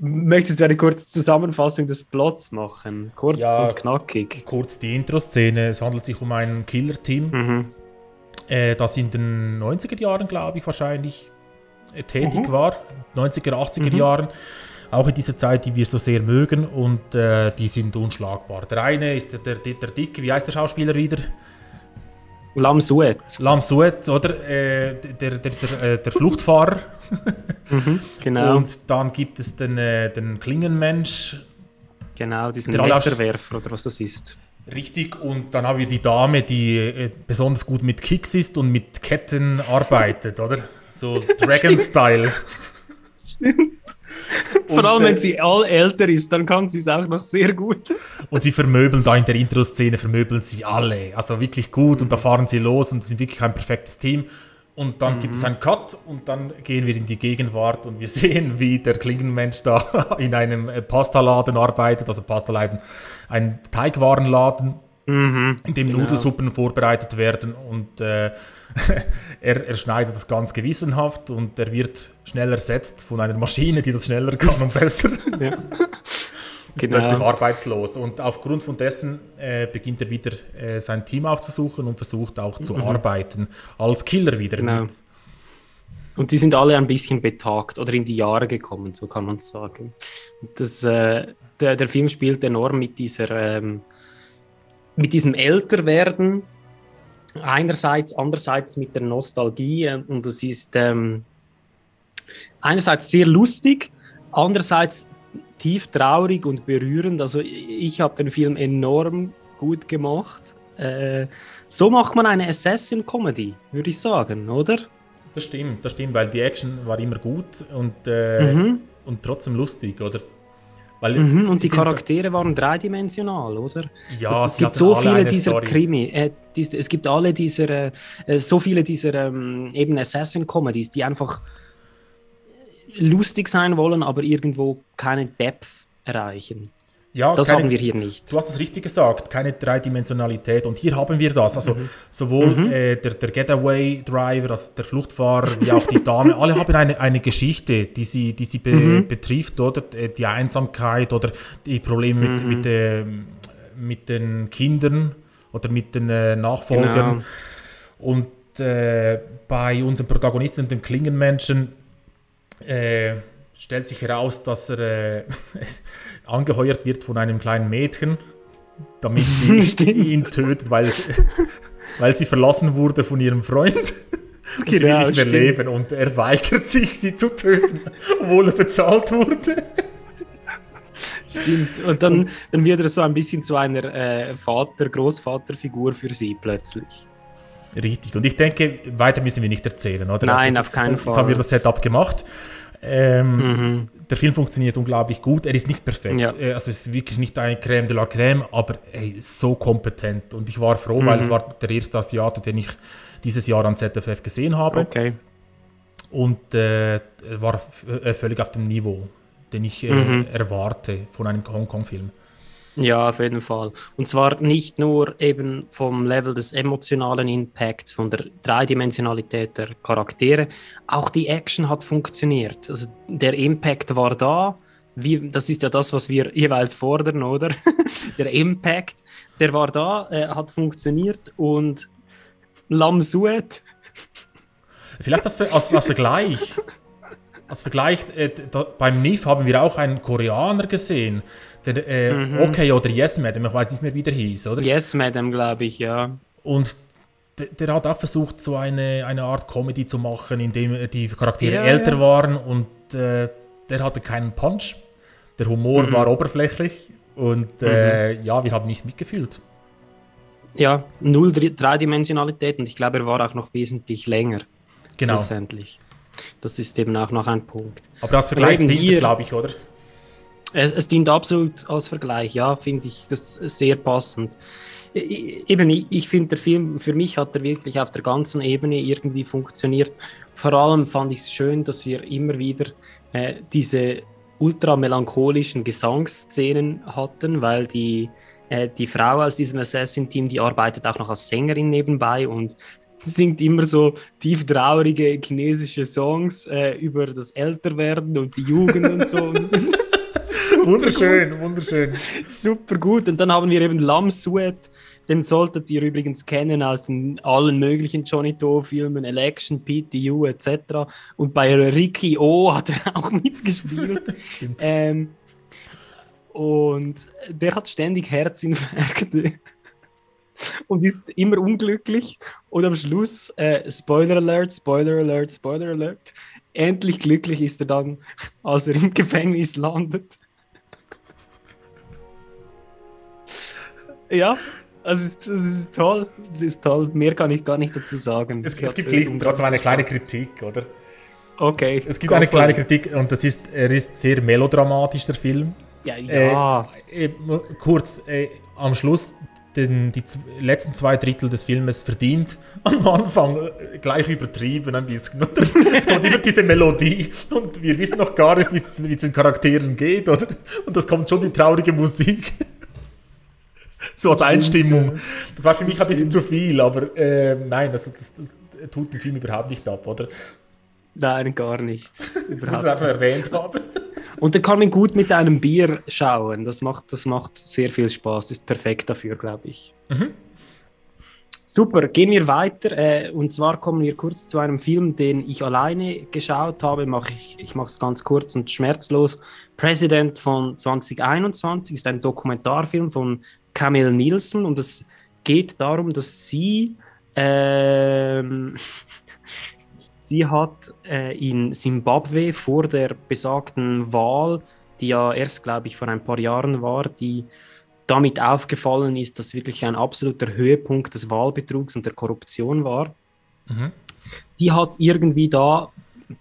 Möchtest du eine kurze Zusammenfassung des Plots machen? Kurz ja, und knackig. Kurz die Intro-Szene. Es handelt sich um ein Killer-Team, mhm. äh, das in den 90er Jahren, glaube ich, wahrscheinlich äh, tätig mhm. war. 90er, 80er mhm. Jahren. Auch in dieser Zeit, die wir so sehr mögen. Und äh, die sind unschlagbar. Der eine ist der, der, der Dicke, wie heißt der Schauspieler wieder? Lam Suet. Lam Suet, oder? Äh, der, der ist der, äh, der Fluchtfahrer. mhm, genau. Und dann gibt es den, äh, den Klingenmensch. Genau, diesen Messerwerfer oder was das ist. Richtig, und dann haben wir die Dame, die äh, besonders gut mit Kicks ist und mit Ketten arbeitet, oder? So Dragon-Style. Stimmt. Vor allem, wenn äh, sie all älter ist, dann kann sie es auch noch sehr gut. Und sie vermöbeln da in der Intro-Szene, vermöbeln sie alle. Also wirklich gut und da fahren sie los und sind wirklich ein perfektes Team. Und dann mhm. gibt es mhm. einen Cut und dann gehen wir in die Gegenwart und wir sehen, wie der Klingenmensch da in einem äh, Pastaladen arbeitet, also Pastaladen, ein Teigwarenladen, mhm, in dem genau. Nudelsuppen vorbereitet werden und äh, er, er, schneidet das ganz gewissenhaft und er wird schnell ersetzt von einer Maschine, die das schneller kann und besser. ja. genau. plötzlich arbeitslos. Und aufgrund von dessen äh, beginnt er wieder äh, sein Team aufzusuchen und versucht auch zu mhm. arbeiten als Killer wieder. Genau. Mit. Und die sind alle ein bisschen betagt oder in die Jahre gekommen, so kann man es sagen. Das, äh, der, der Film spielt enorm mit dieser ähm, mit diesem Älterwerden einerseits, andererseits mit der Nostalgie äh, und das ist ähm, einerseits sehr lustig, andererseits tief traurig und berührend. Also ich habe den Film enorm gut gemacht. Äh, so macht man eine Assassin-Comedy, würde ich sagen, oder? Das stimmt, das stimmt, weil die Action war immer gut und, äh, mhm. und trotzdem lustig, oder? Weil mhm, und die Charaktere waren dreidimensional, oder? Ja, das, es gibt so viele dieser Story. Krimi, äh, dies, es gibt alle dieser, äh, so viele dieser ähm, eben Assassin-Comedies, die einfach lustig sein wollen, aber irgendwo keine Depth erreichen. Ja, das keine, haben wir hier nicht. Du hast es richtig gesagt, keine Dreidimensionalität. Und hier haben wir das. Also mhm. sowohl mhm. Äh, der, der Getaway-Driver, also der Fluchtfahrer, wie auch die Dame, alle haben eine, eine Geschichte, die sie, die sie be mhm. betrifft, oder äh, die Einsamkeit oder die Probleme mit, mhm. mit, äh, mit den Kindern oder mit den äh, Nachfolgern. Genau. Und äh, bei unserem Protagonisten, dem Klingenmenschen, äh, stellt sich heraus, dass er angeheuert wird von einem kleinen Mädchen, damit sie ihn tötet, weil, weil sie verlassen wurde von ihrem Freund. Und genau, sie will genau, nicht mehr stimmt. leben und er weigert sich, sie zu töten, obwohl er bezahlt wurde. Stimmt. Und dann, dann wird er so ein bisschen zu einer äh, Vater-, Großvaterfigur für sie plötzlich. Richtig. Und ich denke, weiter müssen wir nicht erzählen, oder? Nein, also, auf keinen Fall. Jetzt haben wir das Setup gemacht. Ähm, mhm. Der Film funktioniert unglaublich gut. Er ist nicht perfekt. Ja. Äh, also es ist wirklich nicht ein Crème de la Crème, aber ey, so kompetent. Und ich war froh, mhm. weil es war der erste Asiate, den ich dieses Jahr am ZFF gesehen habe. Okay. Und äh, war äh, völlig auf dem Niveau, den ich äh, mhm. erwarte von einem Hongkong-Film. Ja, auf jeden Fall. Und zwar nicht nur eben vom Level des emotionalen Impacts, von der Dreidimensionalität der Charaktere, auch die Action hat funktioniert. Also der Impact war da. Wie, das ist ja das, was wir jeweils fordern, oder? der Impact, der war da, äh, hat funktioniert und Lam Suet. Vielleicht als, als, als Vergleich. Als Vergleich, äh, da, beim NIF haben wir auch einen Koreaner gesehen, der, äh, mhm. Okay oder Yes Madam, ich weiß nicht mehr, wie der hieß, oder? Yes Madam, glaube ich, ja. Und der, der, hat auch versucht, so eine, eine Art Comedy zu machen, indem die Charaktere ja, älter ja. waren und äh, der hatte keinen Punch. Der Humor mhm. war oberflächlich und äh, mhm. ja, wir haben nicht mitgefühlt. Ja, null Dreidimensionalität und ich glaube, er war auch noch wesentlich länger. Genau. Schlussendlich. Das ist eben auch noch ein Punkt. Aber das Vergleich dient glaube ich, oder? Es, es, dient absolut als Vergleich, ja, finde ich das sehr passend. Eben, ich, ich finde, der Film, für mich hat er wirklich auf der ganzen Ebene irgendwie funktioniert. Vor allem fand ich es schön, dass wir immer wieder äh, diese ultra melancholischen Gesangsszenen hatten, weil die, äh, die Frau aus diesem Assassin-Team, die arbeitet auch noch als Sängerin nebenbei und singt immer so tief traurige chinesische Songs äh, über das Älterwerden und die Jugend und so. Und wunderschön, gut. wunderschön. Super gut. Und dann haben wir eben Lam Suet, den solltet ihr übrigens kennen aus den allen möglichen Johnny Doe-Filmen, Election, PTU etc. Und bei Ricky O hat er auch mitgespielt. ähm, und der hat ständig Herzinfarkte und ist immer unglücklich. Und am Schluss, äh, Spoiler Alert, Spoiler Alert, Spoiler Alert, endlich glücklich ist er dann, als er im Gefängnis landet. Ja, also es ist, es ist toll, es ist toll. Mehr kann ich gar nicht dazu sagen. Es, es gibt trotzdem eine kleine Kritik, oder? Okay. Es gibt eine kleine Kritik und das ist, er ist sehr melodramatisch, der Film. Ja, ja. Äh, kurz, äh, am Schluss den, die letzten zwei Drittel des Filmes verdient. Am Anfang äh, gleich übertrieben ein bisschen. es kommt immer diese Melodie und wir wissen noch gar nicht, wie es den Charakteren geht, oder? Und das kommt schon die traurige Musik. so als Einstimmung. Das war für mich ein bisschen zu viel, aber äh, nein, das, das, das, tut den Film überhaupt nicht ab, oder? Nein, gar nicht. Überhaupt es einfach erwähnt haben. Und dann kann man gut mit einem Bier schauen. Das macht, das macht sehr viel Spaß. Ist perfekt dafür, glaube ich. Mhm. Super, gehen wir weiter. Äh, und zwar kommen wir kurz zu einem Film, den ich alleine geschaut habe. Mach ich ich mache es ganz kurz und schmerzlos. President von 2021 ist ein Dokumentarfilm von Camille Nielsen und es geht darum, dass sie ähm, Sie hat äh, in Simbabwe vor der besagten Wahl, die ja erst, glaube ich, vor ein paar Jahren war, die damit aufgefallen ist, dass wirklich ein absoluter Höhepunkt des Wahlbetrugs und der Korruption war. Mhm. Die hat irgendwie da,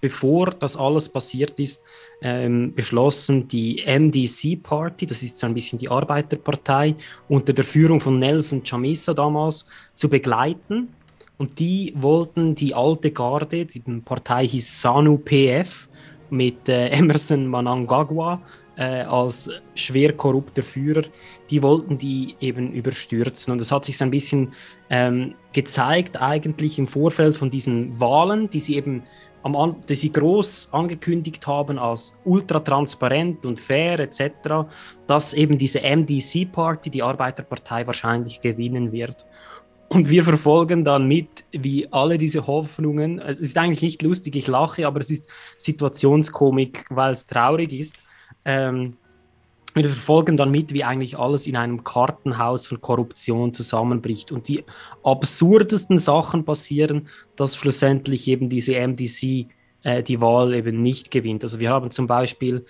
bevor das alles passiert ist, ähm, beschlossen, die MDC Party, das ist so ein bisschen die Arbeiterpartei, unter der Führung von Nelson Chamisa damals zu begleiten und die wollten die alte Garde, die Partei hieß SANU PF, mit äh, Emerson Manangagwa äh, als schwer korrupter Führer, die wollten die eben überstürzen. Und es hat sich so ein bisschen ähm, gezeigt, eigentlich im Vorfeld von diesen Wahlen, die sie eben am die sie groß angekündigt haben als ultra transparent und fair etc., dass eben diese MDC-Party, die Arbeiterpartei, wahrscheinlich gewinnen wird. Und wir verfolgen dann mit, wie alle diese Hoffnungen, es ist eigentlich nicht lustig, ich lache, aber es ist Situationskomik, weil es traurig ist. Ähm, wir verfolgen dann mit, wie eigentlich alles in einem Kartenhaus von Korruption zusammenbricht und die absurdesten Sachen passieren, dass schlussendlich eben diese MDC äh, die Wahl eben nicht gewinnt. Also wir haben zum Beispiel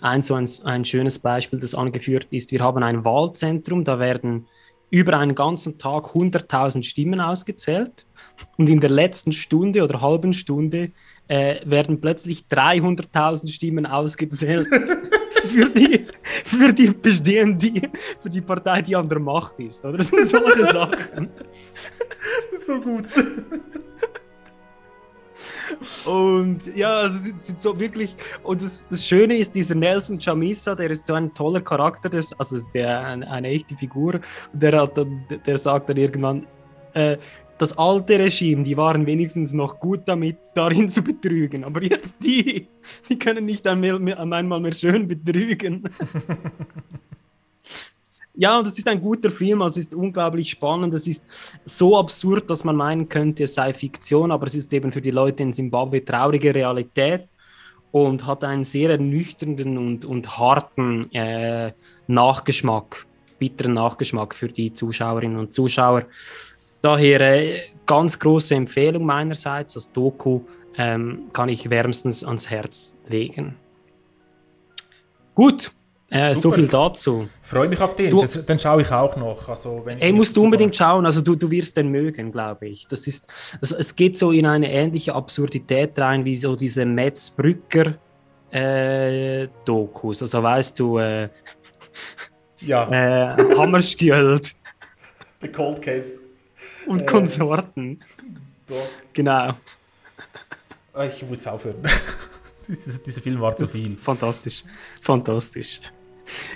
ein so ein, ein schönes Beispiel, das angeführt ist. Wir haben ein Wahlzentrum, da werden über einen ganzen Tag 100.000 Stimmen ausgezählt und in der letzten Stunde oder halben Stunde äh, werden plötzlich 300.000 Stimmen ausgezählt für die, für die bestehende, für die Partei, die an der Macht ist. Oder das sind solche Sachen. so gut. Und ja, also es sind so wirklich. Und das, das Schöne ist, dieser Nelson Chamisa, der ist so ein toller Charakter, das, also ist der eine, eine echte Figur. Und der, hat dann, der sagt dann irgendwann, äh, das alte Regime, die waren wenigstens noch gut damit, darin zu betrügen. Aber jetzt die, die können nicht einmal, mehr schön betrügen. Ja, das ist ein guter Film, also es ist unglaublich spannend. Es ist so absurd, dass man meinen könnte, es sei Fiktion, aber es ist eben für die Leute in Simbabwe traurige Realität und hat einen sehr ernüchternden und, und harten äh, Nachgeschmack, bitteren Nachgeschmack für die Zuschauerinnen und Zuschauer. Daher äh, ganz große Empfehlung meinerseits. Das Doku ähm, kann ich wärmstens ans Herz legen. Gut, äh, so viel dazu. Freue mich auf den, du, das, den schaue ich auch noch. Also, wenn ey, musst du unbedingt schauen, also du, du wirst den mögen, glaube ich. Das ist, also es geht so in eine ähnliche Absurdität rein, wie so diese Metz Brücker äh, Dokus. Also weißt du, äh, ja. äh, Hammerskjöld. The Cold Case. Und äh, Konsorten. Doch. Genau. Ah, ich muss aufhören. Dieser diese Film war zu viel. Fantastisch. Fantastisch.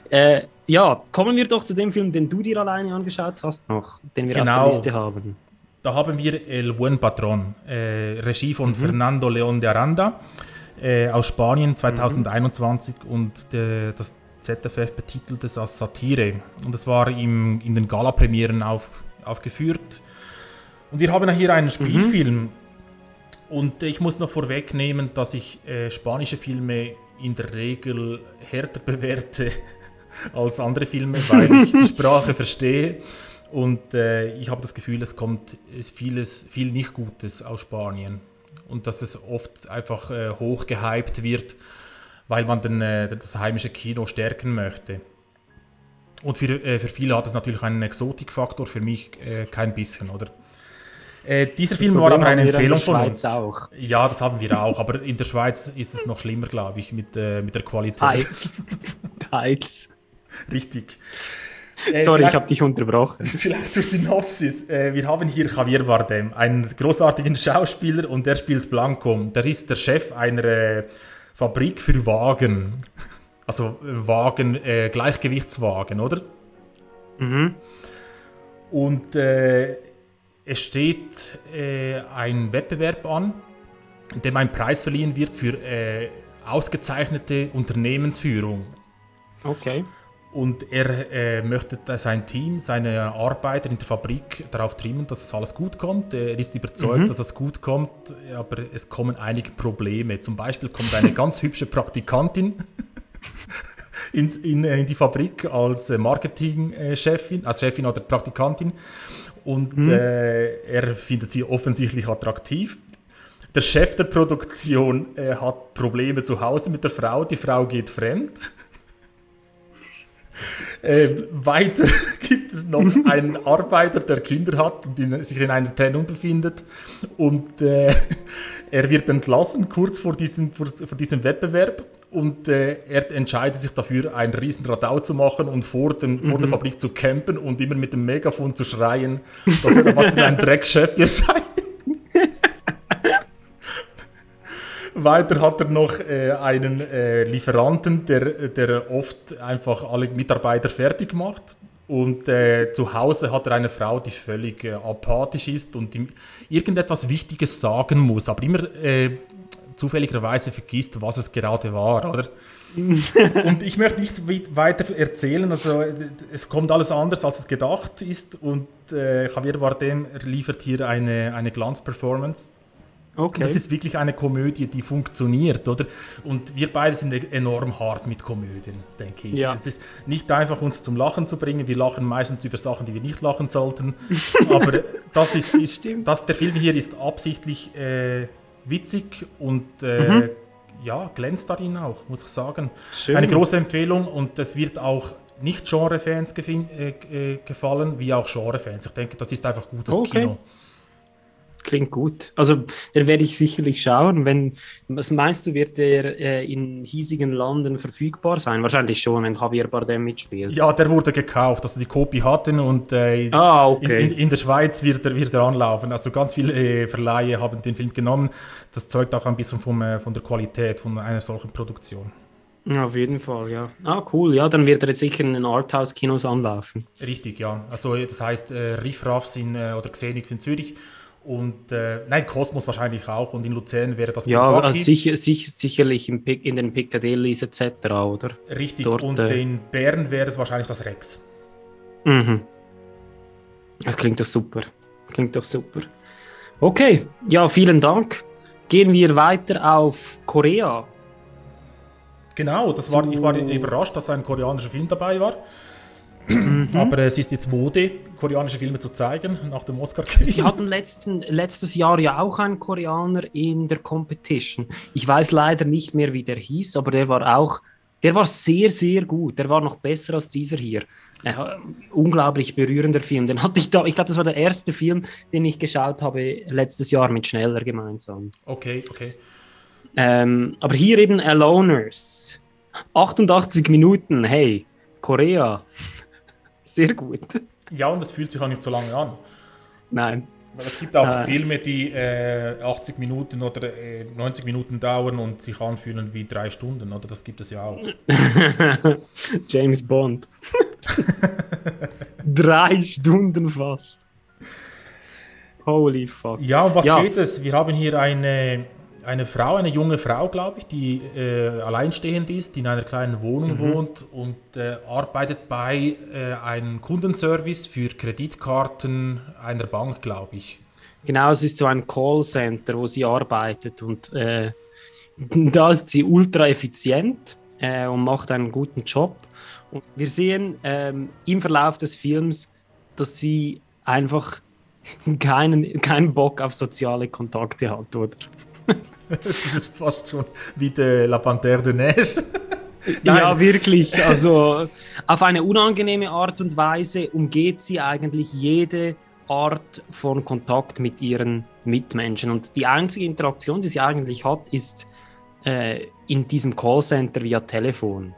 Äh, ja, kommen wir doch zu dem Film, den du dir alleine angeschaut hast, noch, den wir genau. auf der Liste haben. Da haben wir El Buen Patron, äh, Regie von mhm. Fernando León de Aranda äh, aus Spanien 2021 mhm. und der, das ZFF betitelt es als Satire. Und es war im, in den Gala-Premieren auf, aufgeführt. Und wir haben hier einen mhm. Spielfilm. Mhm. Und ich muss noch vorwegnehmen, dass ich äh, spanische Filme in der Regel härter bewerte als andere Filme, weil ich die Sprache verstehe. Und äh, ich habe das Gefühl, es kommt vieles, viel nicht Gutes aus Spanien. Und dass es oft einfach äh, hoch gehypt wird, weil man den, äh, das heimische Kino stärken möchte. Und für, äh, für viele hat es natürlich einen Exotikfaktor, für mich äh, kein bisschen, oder? Äh, dieser das Film Problem war aber eine Empfehlung von uns. Auch. Ja, das haben wir auch, aber in der Schweiz ist es noch schlimmer, glaube ich, mit, äh, mit der Qualität. Teils. Teils. Richtig. Äh, Sorry, ich habe dich unterbrochen. Vielleicht zur Synopsis. Äh, wir haben hier Javier Bardem, einen großartigen Schauspieler und der spielt Blanco. Der ist der Chef einer äh, Fabrik für Wagen. Also äh, Wagen, Gleichgewichtswagen, oder? Mhm. Und es steht äh, ein Wettbewerb an, in dem ein Preis verliehen wird für äh, ausgezeichnete Unternehmensführung. Okay. Und er äh, möchte sein Team, seine Arbeiter in der Fabrik darauf trimmen, dass es alles gut kommt. Er ist überzeugt, mhm. dass es gut kommt, aber es kommen einige Probleme. Zum Beispiel kommt eine ganz hübsche Praktikantin in, in, in, die Fabrik als Marketingchefin, als Chefin oder Praktikantin und mhm. äh, er findet sie offensichtlich attraktiv. Der Chef der Produktion äh, hat Probleme zu Hause mit der Frau, die Frau geht fremd. Äh, weiter gibt es noch einen Arbeiter, der Kinder hat und in, sich in einer Trennung befindet. Und äh, er wird entlassen kurz vor diesem, vor, vor diesem Wettbewerb und äh, er entscheidet sich dafür, ein riesen Radau zu machen und vor, den, mhm. vor der mhm. Fabrik zu campen und immer mit dem Megafon zu schreien, dass er was für ein Dreckchef ihr seid. Weiter hat er noch äh, einen äh, Lieferanten, der, der oft einfach alle Mitarbeiter fertig macht. Und äh, zu Hause hat er eine Frau, die völlig äh, apathisch ist und ihm irgendetwas Wichtiges sagen muss, aber immer äh, zufälligerweise vergisst, was es gerade war, oder? und ich möchte nicht weiter erzählen, also es kommt alles anders, als es gedacht ist und äh, Javier Bardem liefert hier eine, eine Glanzperformance. Okay. Das ist wirklich eine Komödie, die funktioniert, oder? Und wir beide sind enorm hart mit Komödien, denke ich. Ja. Es ist nicht einfach, uns zum Lachen zu bringen. Wir lachen meistens über Sachen, die wir nicht lachen sollten. Aber das ist, ist das, der Film hier ist absichtlich äh, witzig und äh, mhm. ja, glänzt darin auch, muss ich sagen. Schön. Eine große Empfehlung und es wird auch nicht Genre-Fans äh, äh, gefallen, wie auch Genre-Fans. Ich denke, das ist einfach gutes okay. Kino. Klingt gut. Also, den werde ich sicherlich schauen. Wenn, was meinst du, wird der äh, in hiesigen Landen verfügbar sein? Wahrscheinlich schon, wenn Javier Bardem mitspielt. Ja, der wurde gekauft, also die Kopie hatten und äh, ah, okay. in, in, in, der Schweiz wird er, wird er anlaufen. Also ganz viele äh, Verleihe haben den Film genommen. Das zeugt auch ein bisschen vom, äh, von der Qualität von einer solchen Produktion. Ja, auf jeden Fall, ja. Ah, cool. Ja, dann wird er jetzt sicher in den Arthouse-Kinos anlaufen. Richtig, ja. Also das heißt, äh, Riffraffs in, äh, oder Xenix in Zürich und äh, nein, Kosmos wahrscheinlich auch und in Luzern wäre das Ja, also sicher, sicher, sicherlich in, in den Piccadillys etc., oder? Richtig, Dort, und äh, in Bern wäre es wahrscheinlich das Rex. Mhm. Das klingt doch super. Klingt doch super. Okay, ja, vielen Dank. Gehen wir weiter auf Korea. Genau, das war, ich war überrascht, dass ein koreanischer Film dabei war. Mhm. Aber es ist jetzt Mode, koreanische Filme zu zeigen, nach dem oscar Sie hatten letzten, letztes Jahr ja auch einen Koreaner in der Competition. Ich weiß leider nicht mehr, wie der hieß, aber der war auch, der war sehr, sehr gut. Der war noch besser als dieser hier. Äh, unglaublich berührender Film. Den hatte ich da, ich glaube, das war der erste Film, den ich geschaut habe letztes Jahr mit Schneller gemeinsam. Okay, okay. Ähm, aber hier eben Aloners. 88 Minuten, hey, Korea. Sehr gut. Ja, und das fühlt sich auch nicht so lange an. Nein. Weil es gibt auch äh, Filme, die äh, 80 Minuten oder äh, 90 Minuten dauern und sich anfühlen wie drei Stunden, oder? Das gibt es ja auch. James Bond. drei Stunden fast. Holy fuck. Ja, um was ja. geht es? Wir haben hier eine eine Frau, eine junge Frau, glaube ich, die äh, alleinstehend ist, die in einer kleinen Wohnung mhm. wohnt und äh, arbeitet bei äh, einem Kundenservice für Kreditkarten einer Bank, glaube ich. Genau, es ist so ein Callcenter, wo sie arbeitet und äh, da ist sie ultra effizient äh, und macht einen guten Job. Und wir sehen ähm, im Verlauf des Films, dass sie einfach keinen, keinen Bock auf soziale Kontakte hat, oder? Das ist fast schon wie der La Panthère de Neige. ja, wirklich. Also auf eine unangenehme Art und Weise umgeht sie eigentlich jede Art von Kontakt mit ihren Mitmenschen. Und die einzige Interaktion, die sie eigentlich hat, ist äh, in diesem Callcenter via Telefon.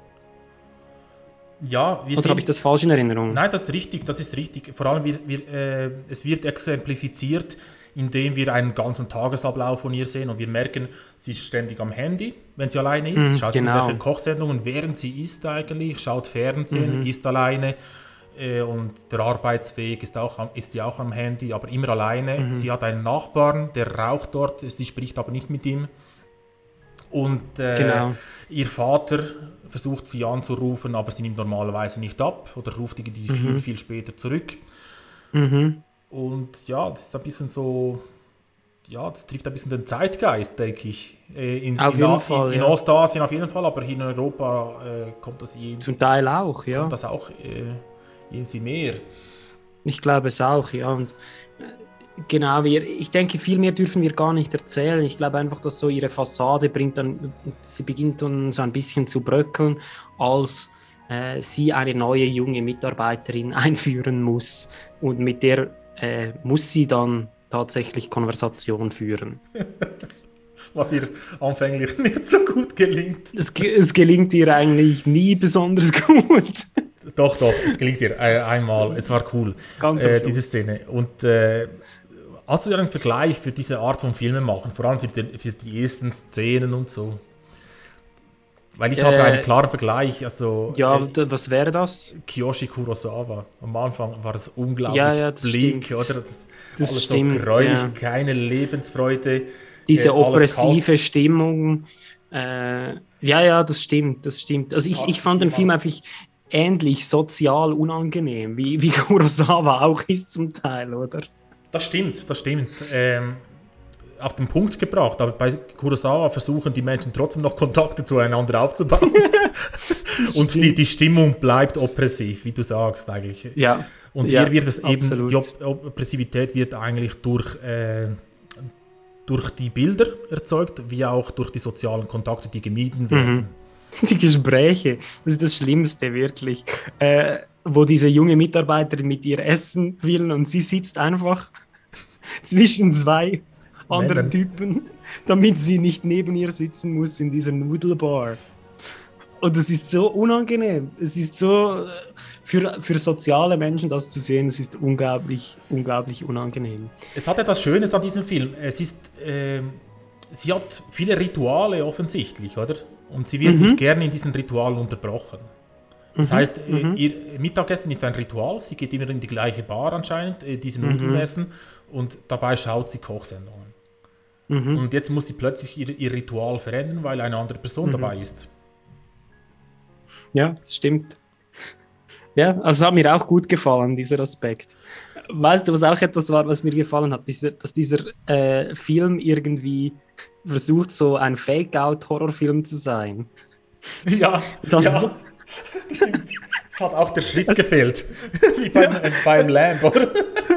Ja, wir Oder habe ich das falsch in Erinnerung? Nein, das ist richtig, das ist richtig. Vor allem, wir, wir, äh, es wird exemplifiziert, indem wir einen ganzen Tagesablauf von ihr sehen und wir merken, sie ist ständig am Handy, wenn sie alleine ist, mm, schaut genau. irgendwelche Kochsendungen, während sie isst eigentlich, schaut Fernsehen, mhm. isst alleine äh, und der Arbeitsweg ist, auch, ist sie auch am Handy, aber immer alleine. Mhm. Sie hat einen Nachbarn, der raucht dort, sie spricht aber nicht mit ihm. Und äh, genau. ihr Vater versucht sie anzurufen, aber sie nimmt normalerweise nicht ab oder ruft die mhm. viel, viel später zurück. Mhm. Und ja, das ist ein bisschen so, ja, das trifft ein bisschen den Zeitgeist, denke ich. Äh, in, auf in, jeden in, Fall. In, ja. Ostasien auf jeden Fall, aber hier in Europa äh, kommt das jeden, Zum Teil auch, ja. Kommt das auch äh, sie mehr. Ich glaube es auch, ja. Und äh, genau, wir, ich denke, viel mehr dürfen wir gar nicht erzählen. Ich glaube einfach, dass so ihre Fassade bringt dann, sie beginnt dann so ein bisschen zu bröckeln, als äh, sie eine neue junge Mitarbeiterin einführen muss und mit der äh, muss sie dann tatsächlich Konversation führen. Was ihr anfänglich nicht so gut gelingt. Es, es gelingt ihr eigentlich nie besonders gut. Doch, doch, es gelingt ihr äh, einmal. Es war cool, Ganz äh, diese Szene. Und äh, hast du einen Vergleich für diese Art von Filmen machen, vor allem für die, für die ersten Szenen und so? Weil ich äh, habe einen klaren Vergleich. Also, ja, äh, was wäre das? Kiyoshi Kurosawa. Am Anfang war es unglaublich ja, ja, bleak, stimmt. oder? Das, das alles stimmt, so gräulich, ja. keine Lebensfreude. Diese äh, oppressive Stimmung. Äh, ja, ja, das stimmt, das stimmt. Also ich, ich fand den Film einfach ähnlich sozial unangenehm, wie, wie Kurosawa auch ist zum Teil, oder? Das stimmt, das stimmt. Ähm, auf den Punkt gebracht, aber bei Kurosawa versuchen die Menschen trotzdem noch Kontakte zueinander aufzubauen. und die, die Stimmung bleibt oppressiv, wie du sagst eigentlich. Ja. Und ja, hier wird es eben, die Op Oppressivität wird eigentlich durch, äh, durch die Bilder erzeugt, wie auch durch die sozialen Kontakte, die gemieden werden. Mhm. Die Gespräche, das ist das Schlimmste wirklich. Äh, wo diese junge Mitarbeiterin mit ihr essen will und sie sitzt einfach zwischen zwei anderen Typen, damit sie nicht neben ihr sitzen muss in dieser Nudelbar. Und es ist so unangenehm. Es ist so äh, für, für soziale Menschen das zu sehen, es ist unglaublich, unglaublich unangenehm. Es hat etwas Schönes an diesem Film. Es ist, äh, sie hat viele Rituale offensichtlich, oder? Und sie wird mhm. nicht gerne in diesen Ritualen unterbrochen. Das mhm. heißt, äh, mhm. ihr Mittagessen ist ein Ritual. Sie geht immer in die gleiche Bar anscheinend, äh, diese Nudeln mhm. essen, und dabei schaut sie Kochsendungen. Mhm. Und jetzt muss sie plötzlich ihr, ihr, Ritual verändern, weil eine andere Person mhm. dabei ist. Ja, das stimmt. Ja, also hat mir auch gut gefallen, dieser Aspekt. Weißt du, was auch etwas war, was mir gefallen hat? Dieser, dass dieser äh, Film irgendwie versucht, so ein Fake-Out-Horrorfilm zu sein. Ja, ja. So, Es hat auch der Schritt es, gefehlt. Wie beim, ja. beim Lamb, oder?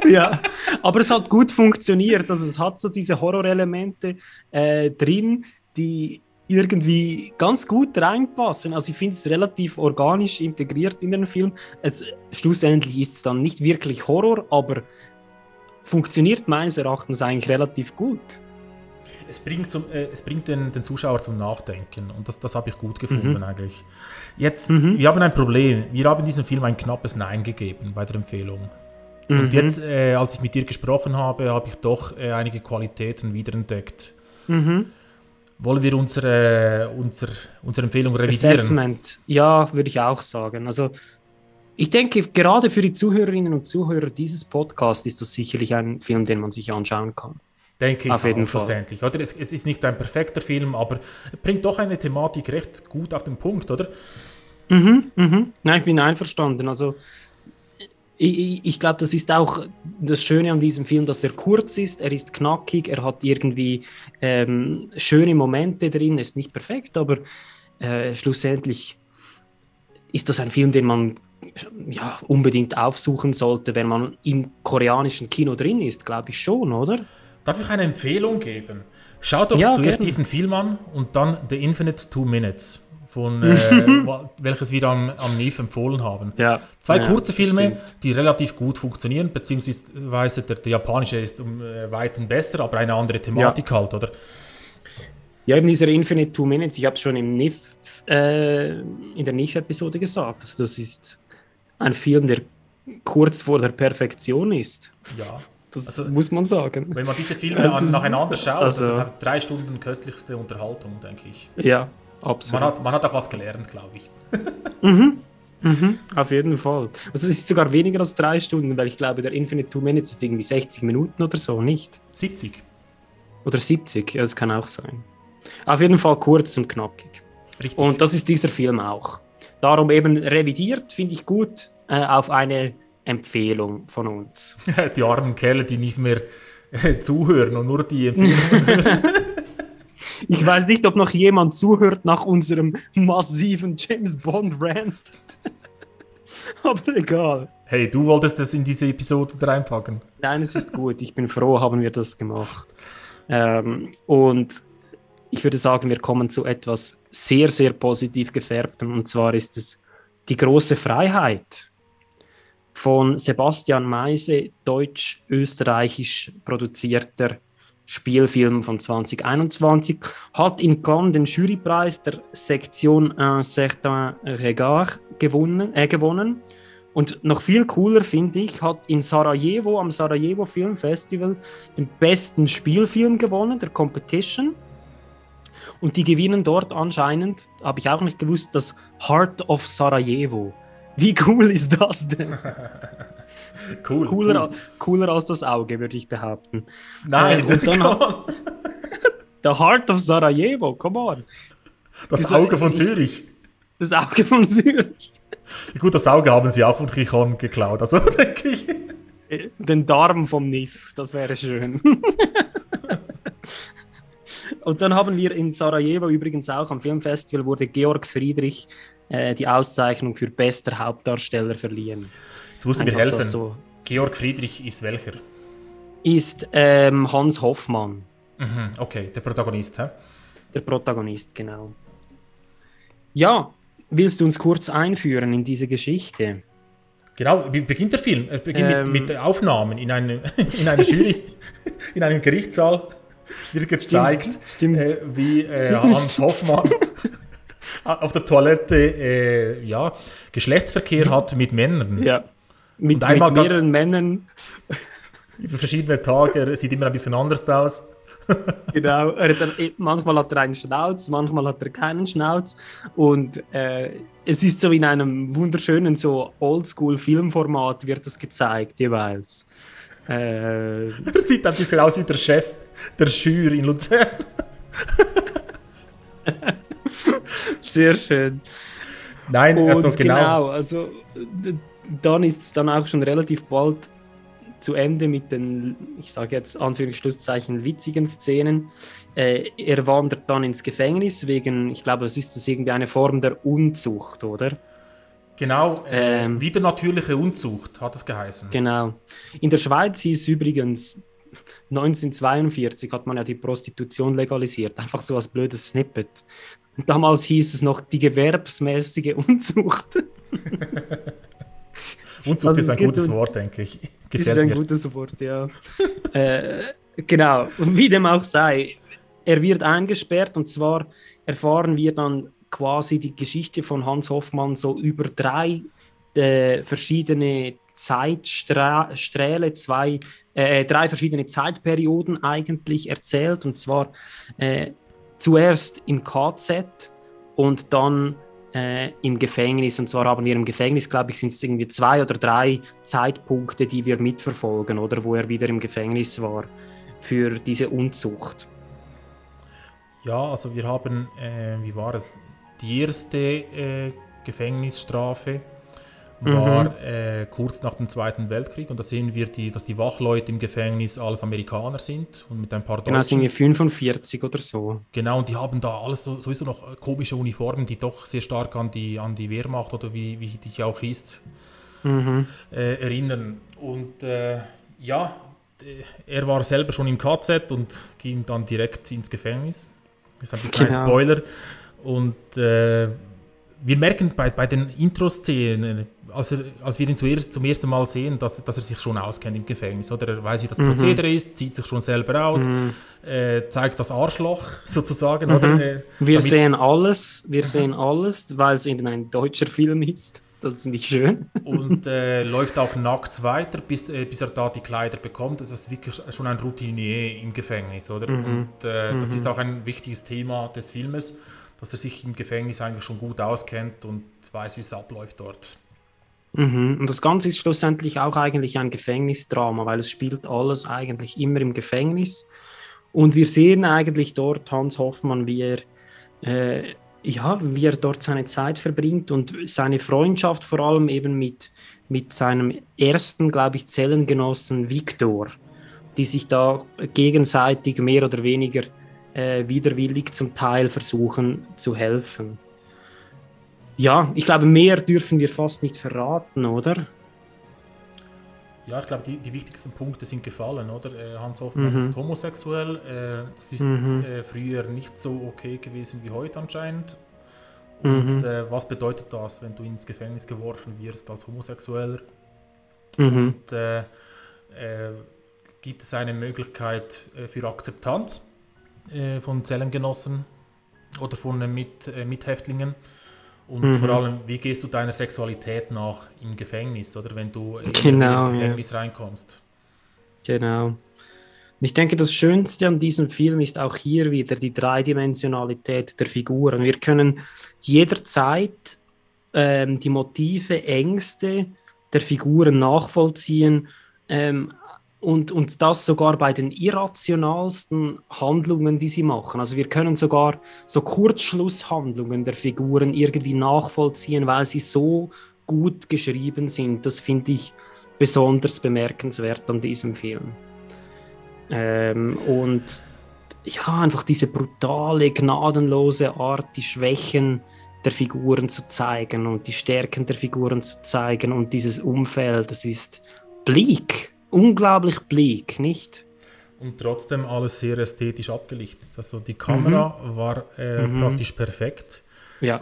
ja, aber es hat gut funktioniert. Also es hat so diese Horrorelemente äh, drin, die irgendwie ganz gut reinpassen. Also ich finde es relativ organisch integriert in den Film. Es, schlussendlich ist es dann nicht wirklich Horror, aber funktioniert meines Erachtens eigentlich relativ gut. Es bringt, zum, äh, es bringt den, den, Zuschauer zum Nachdenken und das, das habe ich gut gefunden mhm. eigentlich. Jetzt, mhm. wir haben ein Problem. Wir haben diesem Film ein knappes Nein gegeben bei der Empfehlung. Mhm. Und jetzt, äh, als ich mit dir gesprochen habe, habe ich doch äh, einige Qualitäten wiederentdeckt. Mhm. Wollen wir unsere, unsere, unsere Empfehlung revidieren? Assessment, ja, würde ich auch sagen. Also ich denke, gerade für die Zuhörerinnen und Zuhörer dieses Podcasts ist das sicherlich ein Film, den man sich anschauen kann. Denke ich auf jeden Fall. Oder? Es, es, ist nicht ein perfekter Film, aber bringt doch eine Thematik recht gut auf den Punkt, oder? Mhm, mhm. Nein, ich bin einverstanden. Also ich, ich glaube, das ist auch das Schöne an diesem Film, dass er kurz ist, er ist knackig, er hat irgendwie ähm, schöne Momente drin, er ist nicht perfekt, aber äh, schlussendlich ist das ein Film, den man ja, unbedingt aufsuchen sollte, wenn man im koreanischen Kino drin ist, glaube ich schon, oder? Darf ich eine Empfehlung geben? Schaut doch ja, zuerst gern. diesen Film an und dann The Infinite Two Minutes von äh, welches wir am, am NIF empfohlen haben. Ja. Zwei ja, kurze Filme, stimmt. die relativ gut funktionieren, beziehungsweise der, der japanische ist um äh, weiten besser, aber eine andere Thematik ja. halt, oder? Ja, eben dieser Infinite Two Minutes, ich habe es schon im NIF, äh, in der NIF-Episode gesagt, also das ist ein Film, der kurz vor der Perfektion ist. Ja. Das also, muss man sagen. Wenn man diese Filme an, nacheinander schaut, also, das ist drei Stunden köstlichste Unterhaltung, denke ich. Ja, Absolut. Man hat, man hat auch was gelernt, glaube ich. mhm. Mhm, auf jeden Fall. Also es ist sogar weniger als drei Stunden, weil ich glaube, der Infinite Two Minutes ist irgendwie 60 Minuten oder so, nicht? 70. Oder 70, ja, das kann auch sein. Auf jeden Fall kurz und knackig. Richtig. Und das ist dieser Film auch. Darum eben revidiert, finde ich gut, äh, auf eine Empfehlung von uns. Die armen Kerle, die nicht mehr äh, zuhören und nur die Empfehlungen Ich weiß nicht, ob noch jemand zuhört nach unserem massiven James Bond Rant. Aber egal. Hey, du wolltest das in diese Episode reinpacken. Nein, es ist gut. Ich bin froh, haben wir das gemacht. Ähm, und ich würde sagen, wir kommen zu etwas sehr, sehr positiv gefärbtem. Und zwar ist es die große Freiheit von Sebastian Meise, deutsch-österreichisch produzierter Spielfilm von 2021, hat in Cannes den Jurypreis der Sektion Un certain regard gewonnen, äh, gewonnen. Und noch viel cooler finde ich, hat in Sarajevo am Sarajevo Film Festival den besten Spielfilm gewonnen, der Competition. Und die gewinnen dort anscheinend, habe ich auch nicht gewusst, das Heart of Sarajevo. Wie cool ist das denn? Cool, cooler, cool. cooler als das Auge, würde ich behaupten. Nein, äh, und dann hat, The Heart of Sarajevo, come on. Das Diese, Auge von Zürich. Das Auge von Zürich. Gut, das Auge haben sie auch von Kichon geklaut, also denke ich. Äh, den Darm vom NIF, das wäre schön. Und dann haben wir in Sarajevo übrigens auch am Filmfestival wurde Georg Friedrich äh, die Auszeichnung für bester Hauptdarsteller verliehen. Jetzt musst du mir helfen. So. Georg Friedrich ist welcher? Ist ähm, Hans Hoffmann. Mhm, okay, der Protagonist, hä? Der Protagonist, genau. Ja, willst du uns kurz einführen in diese Geschichte? Genau, wie beginnt der Film? Er beginnt ähm, mit, mit, Aufnahmen in, eine, in einer Jury, in einem Gerichtssaal. Wird gezeigt, stimmt, stimmt. Äh, wie äh, Hans Hoffmann auf der Toilette äh, ja, Geschlechtsverkehr hat mit Männern. Ja. Mit, mit mehreren Männern. Über verschiedene Tage, er sieht immer ein bisschen anders aus. genau, hat, manchmal hat er einen Schnauz, manchmal hat er keinen Schnauz. Und äh, es ist so in einem wunderschönen, so Oldschool-Filmformat wird das gezeigt, jeweils. Äh, er sieht ein bisschen aus wie der Chef der Schür in Luzern. Sehr schön. Nein, also genau. genau also dann ist es dann auch schon relativ bald zu Ende mit den, ich sage jetzt Anführungsschlusszeichen, witzigen Szenen. Äh, er wandert dann ins Gefängnis wegen, ich glaube, es ist das irgendwie eine Form der Unzucht, oder? Genau, äh, ähm, wieder natürliche Unzucht hat es geheißen. Genau. In der Schweiz hieß übrigens 1942 hat man ja die Prostitution legalisiert, einfach so als blödes Snippet. Und damals hieß es noch die gewerbsmäßige Unzucht. Unzucht also ist ein gutes so, Wort, denke ich. Gefällt ist ein mir. gutes Wort, ja. äh, genau, wie dem auch sei, er wird eingesperrt und zwar erfahren wir dann quasi die Geschichte von Hans Hoffmann so über drei äh, verschiedene Zeitsträhle, zwei, äh, drei verschiedene Zeitperioden eigentlich erzählt. Und zwar äh, zuerst im KZ und dann äh, im Gefängnis. Und zwar haben wir im Gefängnis, glaube ich, sind es irgendwie zwei oder drei Zeitpunkte, die wir mitverfolgen, oder wo er wieder im Gefängnis war für diese Unzucht. Ja, also wir haben, äh, wie war es, die erste äh, Gefängnisstrafe war mhm. äh, kurz nach dem Zweiten Weltkrieg und da sehen wir, die, dass die Wachleute im Gefängnis alles Amerikaner sind und mit ein paar Genau, sind wir 45 oder so. Genau, und die haben da alles so, sowieso noch äh, komische Uniformen, die doch sehr stark an die, an die Wehrmacht oder wie, wie die auch hieß, mhm. äh, erinnern. Und äh, ja, er war selber schon im KZ und ging dann direkt ins Gefängnis. Das ist ein bisschen genau. ein Spoiler. Und äh, wir merken bei, bei den Intro-Szenen, als, als wir ihn zuerst, zum ersten Mal sehen, dass, dass er sich schon auskennt im Gefängnis. Oder er weiß, wie das mhm. Prozedere ist, zieht sich schon selber aus, mhm. äh, zeigt das Arschloch sozusagen. Mhm. Oder, äh, wir sehen alles, wir mhm. sehen alles, weil es eben ein deutscher Film ist. Das finde ich schön. Und äh, läuft auch nackt weiter, bis, äh, bis er da die Kleider bekommt. Das ist wirklich schon ein Routinier im Gefängnis, oder? Mhm. Und äh, das mhm. ist auch ein wichtiges Thema des Filmes dass er sich im Gefängnis eigentlich schon gut auskennt und weiß, wie es abläuft dort. Mhm. Und das Ganze ist schlussendlich auch eigentlich ein Gefängnisdrama, weil es spielt alles eigentlich immer im Gefängnis. Und wir sehen eigentlich dort Hans Hoffmann, wie er, äh, ja, wie er dort seine Zeit verbringt und seine Freundschaft vor allem eben mit, mit seinem ersten, glaube ich, Zellengenossen Viktor, die sich da gegenseitig mehr oder weniger äh, widerwillig zum Teil versuchen zu helfen. Ja, ich glaube, mehr dürfen wir fast nicht verraten, oder? Ja, ich glaube, die, die wichtigsten Punkte sind gefallen, oder? Äh, Hans Hoffmann mhm. ist homosexuell. Äh, das ist mhm. äh, früher nicht so okay gewesen wie heute anscheinend. Und mhm. Äh, was bedeutet das, wenn du ins Gefängnis geworfen wirst als Homosexueller? Mhm. Und äh, äh, gibt es eine Möglichkeit für Akzeptanz? Äh, von Zellengenossen oder von äh, Mit, äh, Mithäftlingen. Und mhm. vor allem, wie gehst du deiner Sexualität nach im Gefängnis oder wenn du genau, ins Gefängnis ja. reinkommst? Genau. Und ich denke, das Schönste an diesem Film ist auch hier wieder die Dreidimensionalität der Figuren. Wir können jederzeit ähm, die Motive, Ängste der Figuren nachvollziehen, ähm, und, und das sogar bei den irrationalsten Handlungen, die sie machen. Also wir können sogar so Kurzschlusshandlungen der Figuren irgendwie nachvollziehen, weil sie so gut geschrieben sind. Das finde ich besonders bemerkenswert an diesem Film. Ähm, und ja, einfach diese brutale, gnadenlose Art, die Schwächen der Figuren zu zeigen und die Stärken der Figuren zu zeigen und dieses Umfeld, das ist bleak unglaublich bleak, nicht? Und trotzdem alles sehr ästhetisch abgelichtet. Also die Kamera mhm. war äh, mhm. praktisch perfekt. Ja.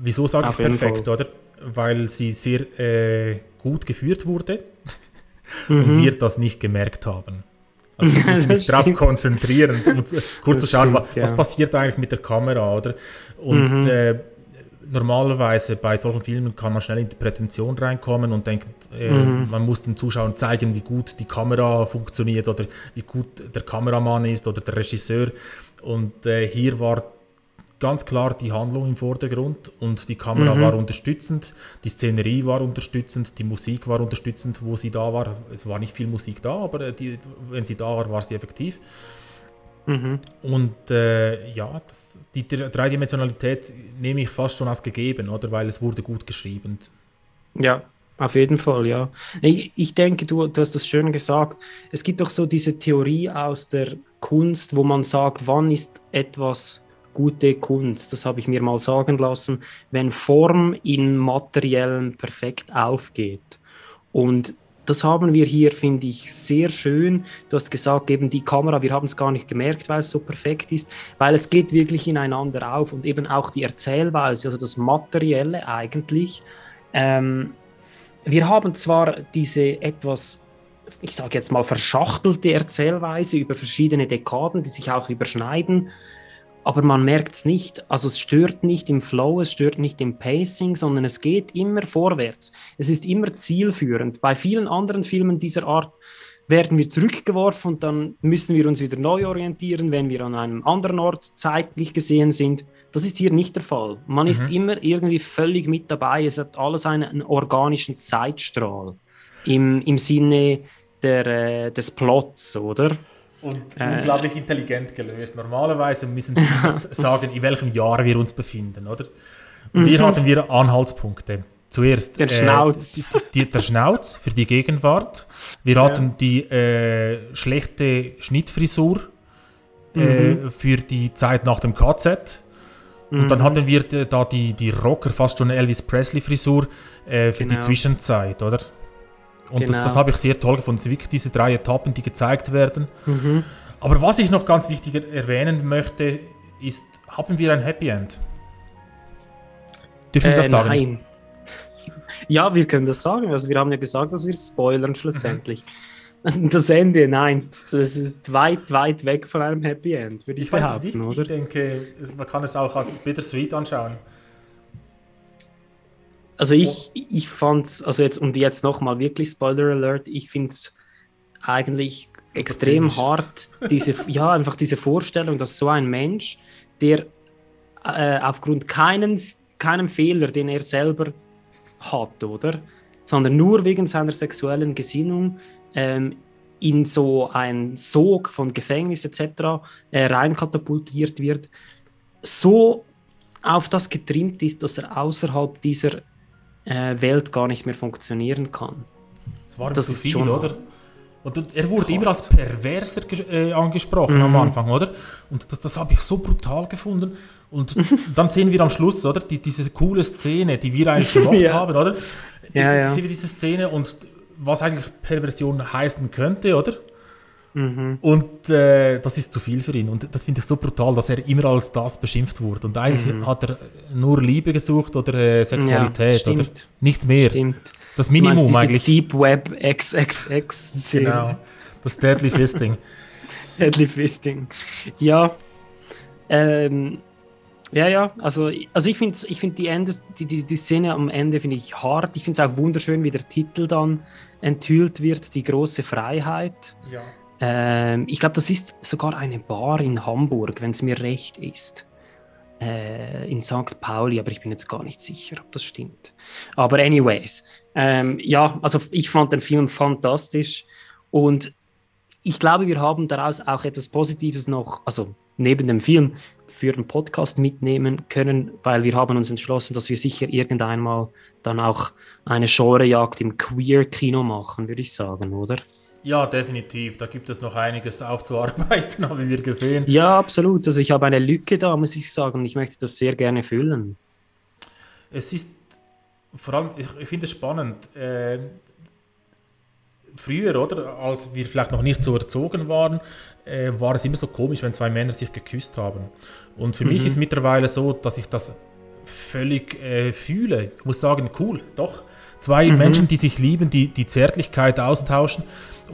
Wieso sage ich perfekt, oder? Weil sie sehr äh, gut geführt wurde mhm. und wir das nicht gemerkt haben. Also ich muss mich darauf konzentrieren, um kurz zu schauen, stimmt, was, ja. was, passiert eigentlich mit der Kamera, oder? Und mhm. äh, normalerweise bei solchen Filmen kann man schnell in die Prätension reinkommen und denkt, äh, mhm. man muss den Zuschauern zeigen, wie gut die Kamera funktioniert oder wie gut der Kameramann ist oder der Regisseur. Und äh, hier war ganz klar die Handlung im Vordergrund und die Kamera mhm. war unterstützend, die Szenerie war unterstützend, die Musik war unterstützend, wo sie da war. Es war nicht viel Musik da, aber die, wenn sie da war, war sie effektiv. Mhm. Und äh, ja, das, die Dreidimensionalität nehme ich fast schon als gegeben, oder? Weil es wurde gut geschrieben. Ja, auf jeden Fall, ja. Ich, ich denke, du, du hast das schön gesagt. Es gibt doch so diese Theorie aus der Kunst, wo man sagt, wann ist etwas gute Kunst, das habe ich mir mal sagen lassen, wenn Form in materiellem perfekt aufgeht. Und das haben wir hier, finde ich, sehr schön. Du hast gesagt, eben die Kamera, wir haben es gar nicht gemerkt, weil es so perfekt ist, weil es geht wirklich ineinander auf und eben auch die Erzählweise, also das Materielle eigentlich. Ähm, wir haben zwar diese etwas, ich sage jetzt mal, verschachtelte Erzählweise über verschiedene Dekaden, die sich auch überschneiden, aber man merkt es nicht. Also es stört nicht im Flow, es stört nicht im Pacing, sondern es geht immer vorwärts. Es ist immer zielführend. Bei vielen anderen Filmen dieser Art werden wir zurückgeworfen und dann müssen wir uns wieder neu orientieren, wenn wir an einem anderen Ort zeitlich gesehen sind. Das ist hier nicht der Fall. Man mhm. ist immer irgendwie völlig mit dabei. Es hat alles einen, einen organischen Zeitstrahl im, im Sinne der, äh, des Plots, oder? Und äh, unglaublich intelligent gelöst. Normalerweise müssen Sie sagen, in welchem Jahr wir uns befinden, oder? Und hier mhm. hatten wir Anhaltspunkte. Zuerst der Schnauz. Äh, die, die, der Schnauz für die Gegenwart. Wir hatten ja. die äh, schlechte Schnittfrisur äh, mhm. für die Zeit nach dem KZ. Und mhm. dann hatten wir da die, die Rocker, fast schon Elvis Presley-Frisur äh, für genau. die Zwischenzeit, oder? Und genau. das, das habe ich sehr toll gefunden. Es sind wirklich diese drei Etappen, die gezeigt werden. Mhm. Aber was ich noch ganz wichtig erwähnen möchte, ist, haben wir ein Happy End? Dürfen wir äh, das sagen? Nein. Ja, wir können das sagen. Also wir haben ja gesagt, dass wir spoilern schlussendlich. Mhm. Das Ende, nein, das ist weit, weit weg von einem Happy End, würde ich, ich behaupten, oder? Ich denke, man kann es auch als Bittersweet anschauen. Also ich, ich fand also jetzt, und jetzt nochmal wirklich Spoiler Alert, ich finde es eigentlich Super extrem zynisch. hart, diese, ja, einfach diese Vorstellung, dass so ein Mensch, der äh, aufgrund keinen, keinem Fehler, den er selber hat, oder? Sondern nur wegen seiner sexuellen Gesinnung ähm, in so ein Sog von Gefängnis etc. Äh, reinkatapultiert wird, so auf das getrimmt ist, dass er außerhalb dieser äh, Welt gar nicht mehr funktionieren kann. Das war das viel, schon oder? Und er wurde immer als Perverser äh, angesprochen mhm. am Anfang, oder? Und das, das habe ich so brutal gefunden. Und dann sehen wir am Schluss, oder? Die, diese coole Szene, die wir eigentlich gemacht ja. haben, oder? Ja, ja. Diese Szene und was eigentlich Perversion heißen könnte, oder? Mhm. Und äh, das ist zu viel für ihn. Und das finde ich so brutal, dass er immer als das beschimpft wurde. Und eigentlich mhm. hat er nur Liebe gesucht oder äh, Sexualität, ja, oder? Nicht mehr. Stimmt. Das Minimum du eigentlich. Deep Web XXX. Genau. Das Deadly Fisting. Deadly Fisting. Ja. Ähm, ja, ja, also, also ich finde ich find die, die, die, die Szene am Ende finde ich hart. Ich finde es auch wunderschön, wie der Titel dann enthüllt wird, die große Freiheit. Ja. Ähm, ich glaube, das ist sogar eine Bar in Hamburg, wenn es mir recht ist. Äh, in St. Pauli, aber ich bin jetzt gar nicht sicher, ob das stimmt. Aber anyways, ähm, ja, also ich fand den Film fantastisch und ich glaube, wir haben daraus auch etwas Positives noch, also neben dem Film, für den Podcast mitnehmen können, weil wir haben uns entschlossen, dass wir sicher irgendeinmal dann auch eine Genrejagd im Queer-Kino machen, würde ich sagen, oder? Ja, definitiv. Da gibt es noch einiges aufzuarbeiten, haben wir gesehen. Ja, absolut. Also ich habe eine Lücke da, muss ich sagen. Ich möchte das sehr gerne füllen. Es ist vor allem, ich, finde es spannend. Äh, früher, oder, als wir vielleicht noch nicht so erzogen waren, äh, war es immer so komisch, wenn zwei Männer sich geküsst haben. Und für mhm. mich ist mittlerweile so, dass ich das völlig äh, fühle. Ich muss sagen, cool, doch. Zwei mhm. Menschen, die sich lieben, die die Zärtlichkeit austauschen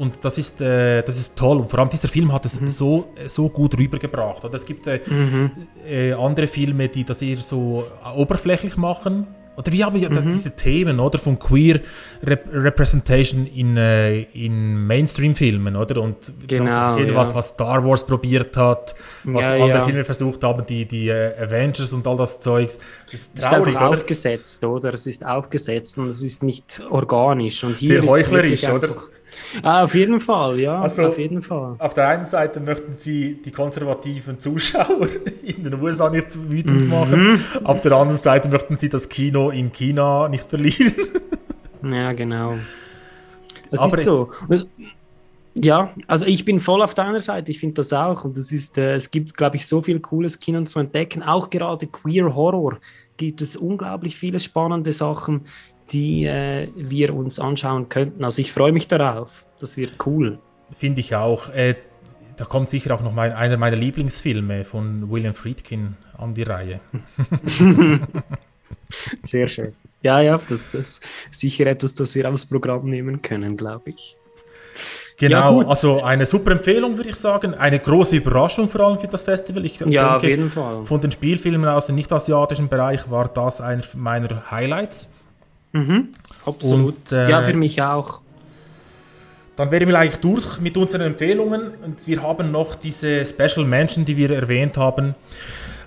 und das ist, äh, das ist toll. Und vor allem dieser Film hat es mhm. so, so gut rübergebracht. Oder es gibt äh, mhm. äh, andere Filme, die das eher so oberflächlich machen. Oder wir haben ja mhm. diese Themen, oder, von Queer Rep Representation in, äh, in Mainstream-Filmen, oder? Und genau, du hast gesehen, ja. was, was Star Wars probiert hat, was ja, andere ja. Filme versucht haben, die, die äh, Avengers und all das Zeugs. Das ist, traurig, ist einfach oder? aufgesetzt, oder? Es ist aufgesetzt und es ist nicht organisch. Und hier Sehr heuchlerisch, oder? Einfach, Ah, auf jeden Fall, ja. Also, auf jeden Fall. Auf der einen Seite möchten sie die konservativen Zuschauer in den USA nicht wütend mhm. machen, auf der anderen Seite möchten sie das Kino in China nicht verlieren. ja, genau. Das Aber ist so. Ja, also ich bin voll auf deiner Seite. Ich finde das auch. Und es ist, äh, es gibt, glaube ich, so viel cooles Kino zu entdecken. Auch gerade Queer Horror gibt es unglaublich viele spannende Sachen, die äh, wir uns anschauen könnten. Also ich freue mich darauf. Das wird cool. Finde ich auch. Äh, da kommt sicher auch noch mein, einer meiner Lieblingsfilme von William Friedkin an die Reihe. Sehr schön. Ja, ja, das ist sicher etwas, das wir aufs Programm nehmen können, glaube ich. Genau, ja, also eine super Empfehlung, würde ich sagen. Eine große Überraschung vor allem für das Festival. Ich ja, denke, auf jeden Fall. Von den Spielfilmen aus dem nicht-asiatischen Bereich war das einer meiner Highlights. Mhm, absolut. Und, äh, ja, für mich auch. Dann wären wir eigentlich durch mit unseren Empfehlungen und wir haben noch diese Special Mention, die wir erwähnt haben.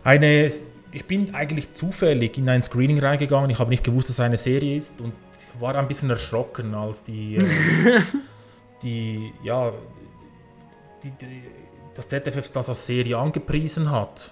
Eine, ich bin eigentlich zufällig in ein Screening reingegangen. Ich habe nicht gewusst, dass es eine Serie ist und war ein bisschen erschrocken, als die, äh, die ja, die, die, das ZDF das als Serie angepriesen hat.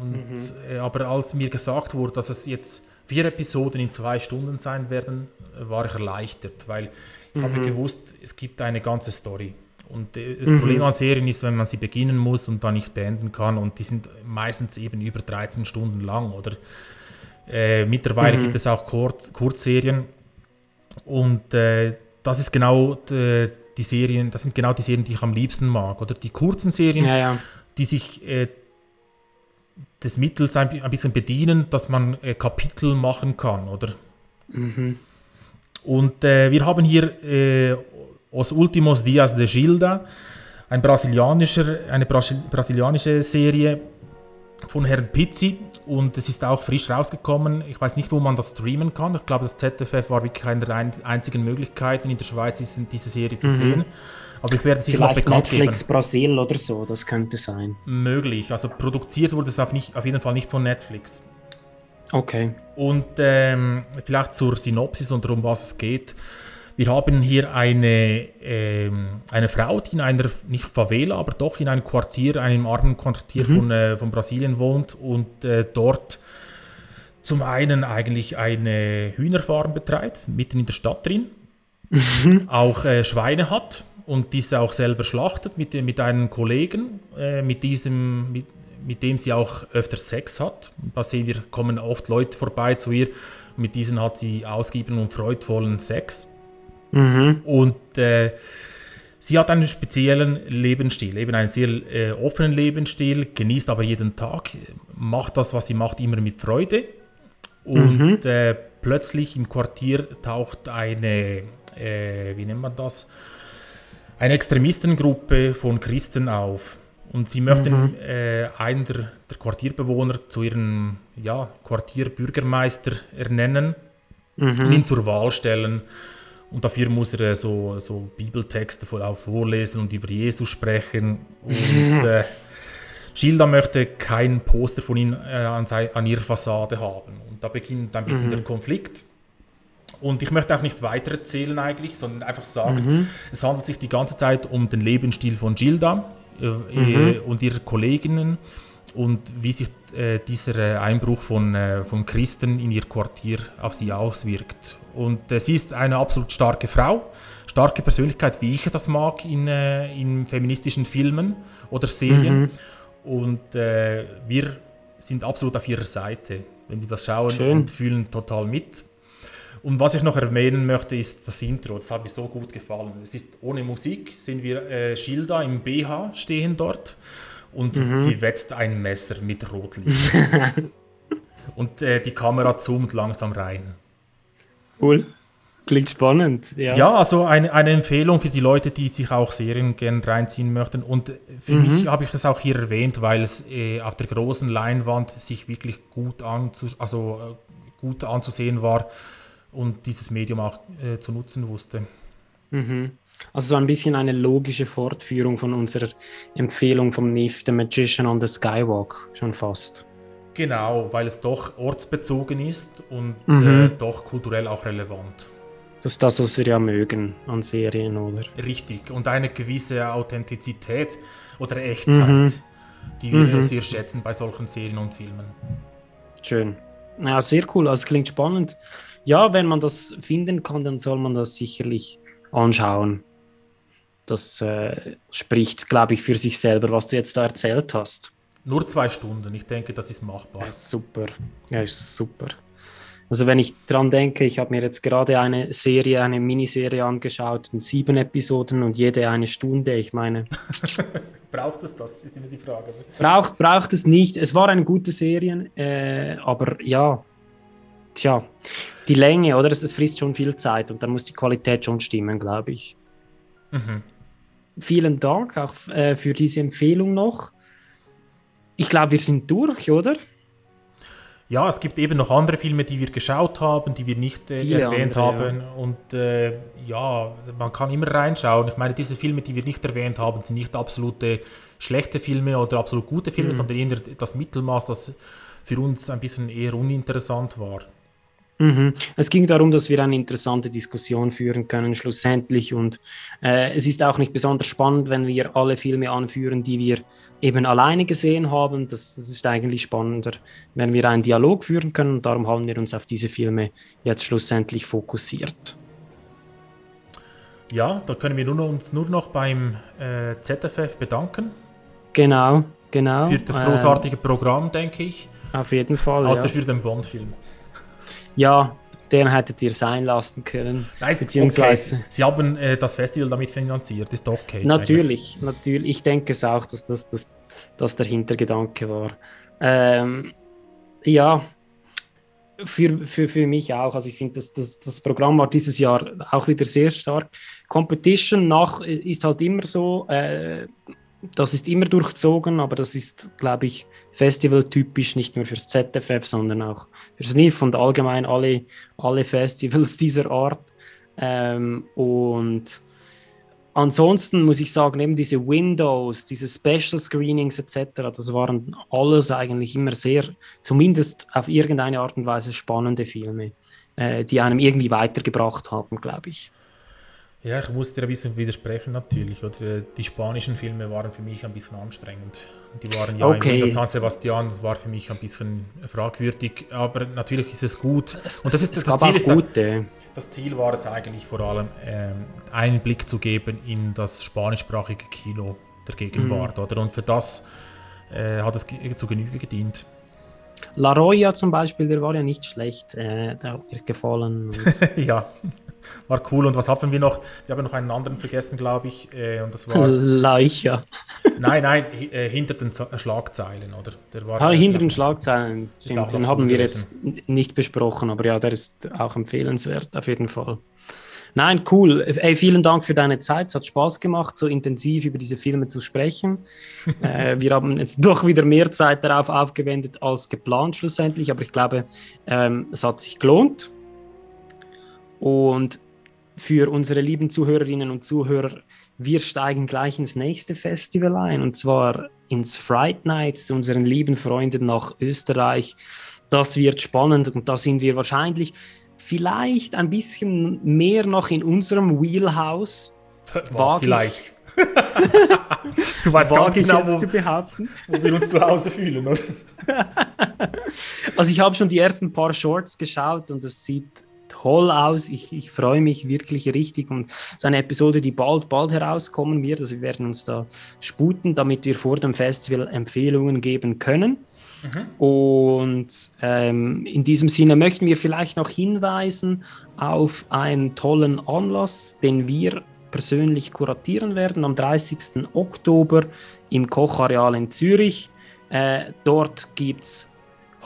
Und, mhm. äh, aber als mir gesagt wurde, dass es jetzt vier Episoden in zwei Stunden sein werden, war ich erleichtert, weil ich mhm. habe gewusst, es gibt eine ganze Story. Und äh, das mhm. Problem an Serien ist, wenn man sie beginnen muss und dann nicht beenden kann. Und die sind meistens eben über 13 Stunden lang. Oder äh, mittlerweile mhm. gibt es auch Kurz Kurzserien. Und äh, das ist genau die, die, Serien, das sind genau die Serien, die ich am liebsten mag. Oder die kurzen Serien, ja, ja. die sich äh, des Mittels ein, ein, bisschen bedienen, dass man äh, Kapitel machen kann, oder? Mhm. Und äh, wir haben hier äh, Os Últimos Dias de Gilda, ein brasilianischer, eine Brasil brasilianische Serie von Herrn Pizzi und es ist auch frisch rausgekommen. Ich weiß nicht, wo man das streamen kann. Ich glaube, das ZFF war wirklich eine der einzigen Möglichkeiten in der Schweiz, diese Serie zu mhm. sehen. Aber ich werde sicher noch bekannt Netflix geben. Brasil oder so, das könnte sein. Möglich. Also produziert wurde es auf, nicht, auf jeden Fall nicht von Netflix. Okay. Und ähm, vielleicht zur Synopsis und darum, was es geht. Wir haben hier eine, ähm, eine Frau, die in einer, nicht Favela, aber doch in einem Quartier, einem armen Quartier mhm. von, äh, von Brasilien wohnt und äh, dort zum einen eigentlich eine Hühnerfarm betreibt, mitten in der Stadt drin, mhm. auch äh, Schweine hat und diese auch selber schlachtet mit, mit einem Kollegen, äh, mit diesem, mit, mit dem sie auch öfter Sex hat. Da sehen wir, kommen oft Leute vorbei zu ihr. Mit diesen hat sie ausgiebigen und freudvollen Sex. Mhm. Und äh, sie hat einen speziellen Lebensstil, eben einen sehr äh, offenen Lebensstil, genießt aber jeden Tag, macht das, was sie macht, immer mit Freude. Und mhm. äh, plötzlich im Quartier taucht eine, äh, wie nennt man das? Eine Extremistengruppe von Christen auf. Und sie möchten mhm. äh, einen der, der, Quartierbewohner zu ihrem ja, Quartierbürgermeister ernennen mhm. und ihn zur Wahl stellen. Und dafür muss er so, so Bibeltexte vorlesen und über Jesus sprechen. Und äh, Gilda möchte kein Poster von ihm äh, an, an, ihrer Fassade haben. Und da beginnt ein bisschen mhm. der Konflikt. Und ich möchte auch nicht weiter erzählen eigentlich, sondern einfach sagen, mhm. es handelt sich die ganze Zeit um den Lebensstil von Gilda äh, mhm. und ihrer Kolleginnen und wie sich äh, dieser äh, Einbruch von, äh, von Christen in ihr Quartier auf sie auswirkt. Und äh, sie ist eine absolut starke Frau, starke Persönlichkeit, wie ich das mag in, äh, in feministischen Filmen oder Serien. Mhm. Und äh, wir sind absolut auf ihrer Seite, wenn wir das schauen Schön. und fühlen total mit. Und was ich noch erwähnen möchte, ist das Intro. Das hat mir so gut gefallen. Es ist ohne Musik, sind wir äh, Schilder im BH stehen dort und mhm. sie wetzt ein Messer mit Rotlicht. und äh, die Kamera zoomt langsam rein. Cool. Klingt spannend. Ja, ja also eine, eine Empfehlung für die Leute, die sich auch Serien gerne reinziehen möchten. Und für mhm. mich habe ich es auch hier erwähnt, weil es äh, auf der großen Leinwand sich wirklich gut, anzu also, äh, gut anzusehen war und dieses Medium auch äh, zu nutzen wusste. Mhm. Also so ein bisschen eine logische Fortführung von unserer Empfehlung vom NIF, The Magician on the Skywalk, schon fast. Genau, weil es doch ortsbezogen ist und mhm. äh, doch kulturell auch relevant. Das ist das, was wir ja mögen an Serien, oder? Richtig, und eine gewisse Authentizität oder Echtheit, mhm. die wir mhm. sehr schätzen bei solchen Serien und Filmen. Schön. Ja, sehr cool, also es klingt spannend ja, wenn man das finden kann, dann soll man das sicherlich anschauen. das äh, spricht, glaube ich, für sich selber, was du jetzt da erzählt hast. Nur zwei Stunden, ich denke, das ist machbar. Ja, super, ja, ist super. Also wenn ich dran denke, ich habe mir jetzt gerade eine Serie, eine Miniserie angeschaut, sieben Episoden und jede eine Stunde. Ich meine. braucht es das, ist immer die Frage. Braucht, braucht es nicht. Es war eine gute Serie, äh, aber ja, tja, die Länge, oder? Es, es frisst schon viel Zeit und dann muss die Qualität schon stimmen, glaube ich. Mhm. Vielen Dank auch äh, für diese Empfehlung noch. Ich glaube, wir sind durch, oder? Ja, es gibt eben noch andere Filme, die wir geschaut haben, die wir nicht äh, erwähnt andere, haben. Ja. Und äh, ja, man kann immer reinschauen. Ich meine, diese Filme, die wir nicht erwähnt haben, sind nicht absolute schlechte Filme oder absolut gute Filme, mhm. sondern eher das Mittelmaß, das für uns ein bisschen eher uninteressant war. Mhm. Es ging darum, dass wir eine interessante Diskussion führen können, schlussendlich. Und äh, es ist auch nicht besonders spannend, wenn wir alle Filme anführen, die wir eben alleine gesehen haben. Das, das ist eigentlich spannender, wenn wir einen Dialog führen können. Und darum haben wir uns auf diese Filme jetzt schlussendlich fokussiert. Ja, da können wir nur uns nur noch beim äh, ZFF bedanken. Genau, genau. Für das großartige ähm, Programm, denke ich. Auf jeden Fall. Außer ja. für den Bond-Film ja, den hättet ihr sein lassen können. Nein, beziehungsweise. Okay. Sie haben äh, das Festival damit finanziert, ist okay. Natürlich, eigentlich. natürlich. Ich denke es auch, dass das, das, das der Hintergedanke war. Ähm, ja, für, für, für mich auch. Also ich finde, das, das, das Programm war dieses Jahr auch wieder sehr stark. Competition nach ist halt immer so, äh, das ist immer durchzogen, aber das ist, glaube ich, festivaltypisch, nicht nur fürs ZFF, sondern auch fürs NIF und allgemein alle, alle Festivals dieser Art. Ähm, und ansonsten muss ich sagen, eben diese Windows, diese Special Screenings etc., das waren alles eigentlich immer sehr, zumindest auf irgendeine Art und Weise spannende Filme, äh, die einem irgendwie weitergebracht haben, glaube ich. Ja, ich muss dir ein bisschen widersprechen natürlich. Oder die spanischen Filme waren für mich ein bisschen anstrengend. Die waren ja okay. in San Sebastian war für mich ein bisschen fragwürdig, aber natürlich ist es gut. Es, Und das ist es das Ziel ist gute. Das Ziel war es eigentlich vor allem, ähm, einen Blick zu geben in das spanischsprachige Kino der Gegenwart, mhm. oder? Und für das äh, hat es zu Genüge gedient. La Roya zum Beispiel, der war ja nicht schlecht, äh, der hat mir gefallen. ja war cool. Und was hatten wir noch? Wir haben noch einen anderen vergessen, glaube ich. Äh, und das war. Leicher. nein, nein, äh, hinter den Z Schlagzeilen, oder? Der war, ah, hinter den Schlagzeilen. Stimmt, den haben wir jetzt nicht besprochen, aber ja, der ist auch empfehlenswert, auf jeden Fall. Nein, cool. Ey, vielen Dank für deine Zeit. Es hat Spaß gemacht, so intensiv über diese Filme zu sprechen. äh, wir haben jetzt doch wieder mehr Zeit darauf aufgewendet als geplant schlussendlich, aber ich glaube, ähm, es hat sich gelohnt. Und für unsere lieben Zuhörerinnen und Zuhörer, wir steigen gleich ins nächste Festival ein und zwar ins Fright Nights zu unseren lieben Freunden nach Österreich. Das wird spannend und da sind wir wahrscheinlich vielleicht ein bisschen mehr noch in unserem Wheelhouse. Was vielleicht? du weißt ganz genau, wo, wo, wir uns zu Hause fühlen, oder? also ich habe schon die ersten paar Shorts geschaut und es sieht toll aus. Ich, ich freue mich wirklich richtig und so eine Episode, die bald, bald herauskommen wird. Also wir werden uns da sputen, damit wir vor dem Festival Empfehlungen geben können. Mhm. Und ähm, in diesem Sinne möchten wir vielleicht noch hinweisen auf einen tollen Anlass, den wir persönlich kuratieren werden am 30. Oktober im Kochareal in Zürich. Äh, dort gibt es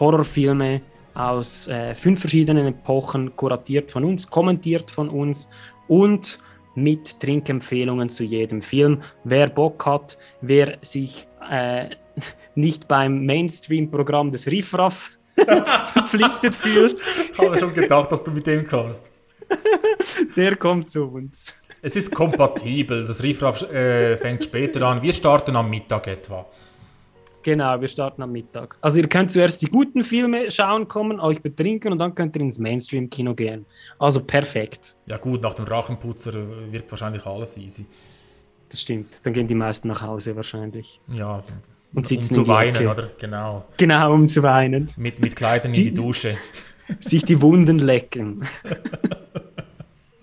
Horrorfilme, aus äh, fünf verschiedenen Epochen, kuratiert von uns, kommentiert von uns und mit Trinkempfehlungen zu jedem Film. Wer Bock hat, wer sich äh, nicht beim Mainstream-Programm des Riffraff verpflichtet fühlt. Ich habe schon gedacht, dass du mit dem kommst. Der kommt zu uns. Es ist kompatibel. Das Riffraff äh, fängt später an. Wir starten am Mittag etwa. Genau, wir starten am Mittag. Also ihr könnt zuerst die guten Filme schauen kommen, euch betrinken und dann könnt ihr ins Mainstream-Kino gehen. Also perfekt. Ja gut, nach dem Rachenputzer wird wahrscheinlich alles easy. Das stimmt. Dann gehen die meisten nach Hause wahrscheinlich. Ja. Und sitzen um zu weinen, Ecke. oder? Genau. Genau, um zu weinen. Mit, mit Kleidern in die Dusche. Sich die Wunden lecken.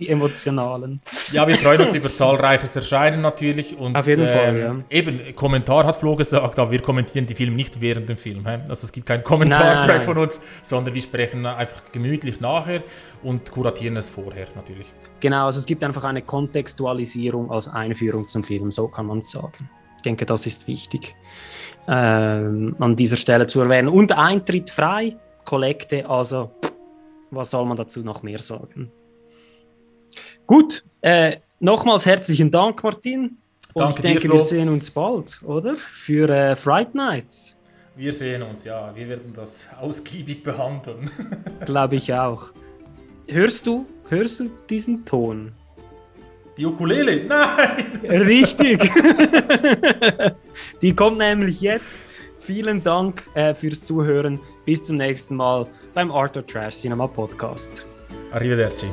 die emotionalen. Ja, wir freuen uns über zahlreiches Erscheinen natürlich. Und, Auf jeden ähm, Fall, ja. Eben, Kommentar hat Flo gesagt, aber wir kommentieren die Filme nicht während dem Film. He? Also es gibt keinen Kommentartrack von uns, sondern wir sprechen einfach gemütlich nachher und kuratieren es vorher natürlich. Genau, also es gibt einfach eine Kontextualisierung als Einführung zum Film, so kann man es sagen. Ich denke, das ist wichtig ähm, an dieser Stelle zu erwähnen. Und Eintritt frei, Kollekte, also was soll man dazu noch mehr sagen? Gut, äh, nochmals herzlichen Dank, Martin. Und Danke ich denke, dir, wir sehen uns bald, oder? Für äh, Fright Nights. Wir sehen uns, ja. Wir werden das ausgiebig behandeln. Glaube ich auch. Hörst du, hörst du diesen Ton? Die Ukulele? Nein! Richtig! Die kommt nämlich jetzt. Vielen Dank äh, fürs Zuhören. Bis zum nächsten Mal beim Art of Trash Cinema Podcast. Arrivederci.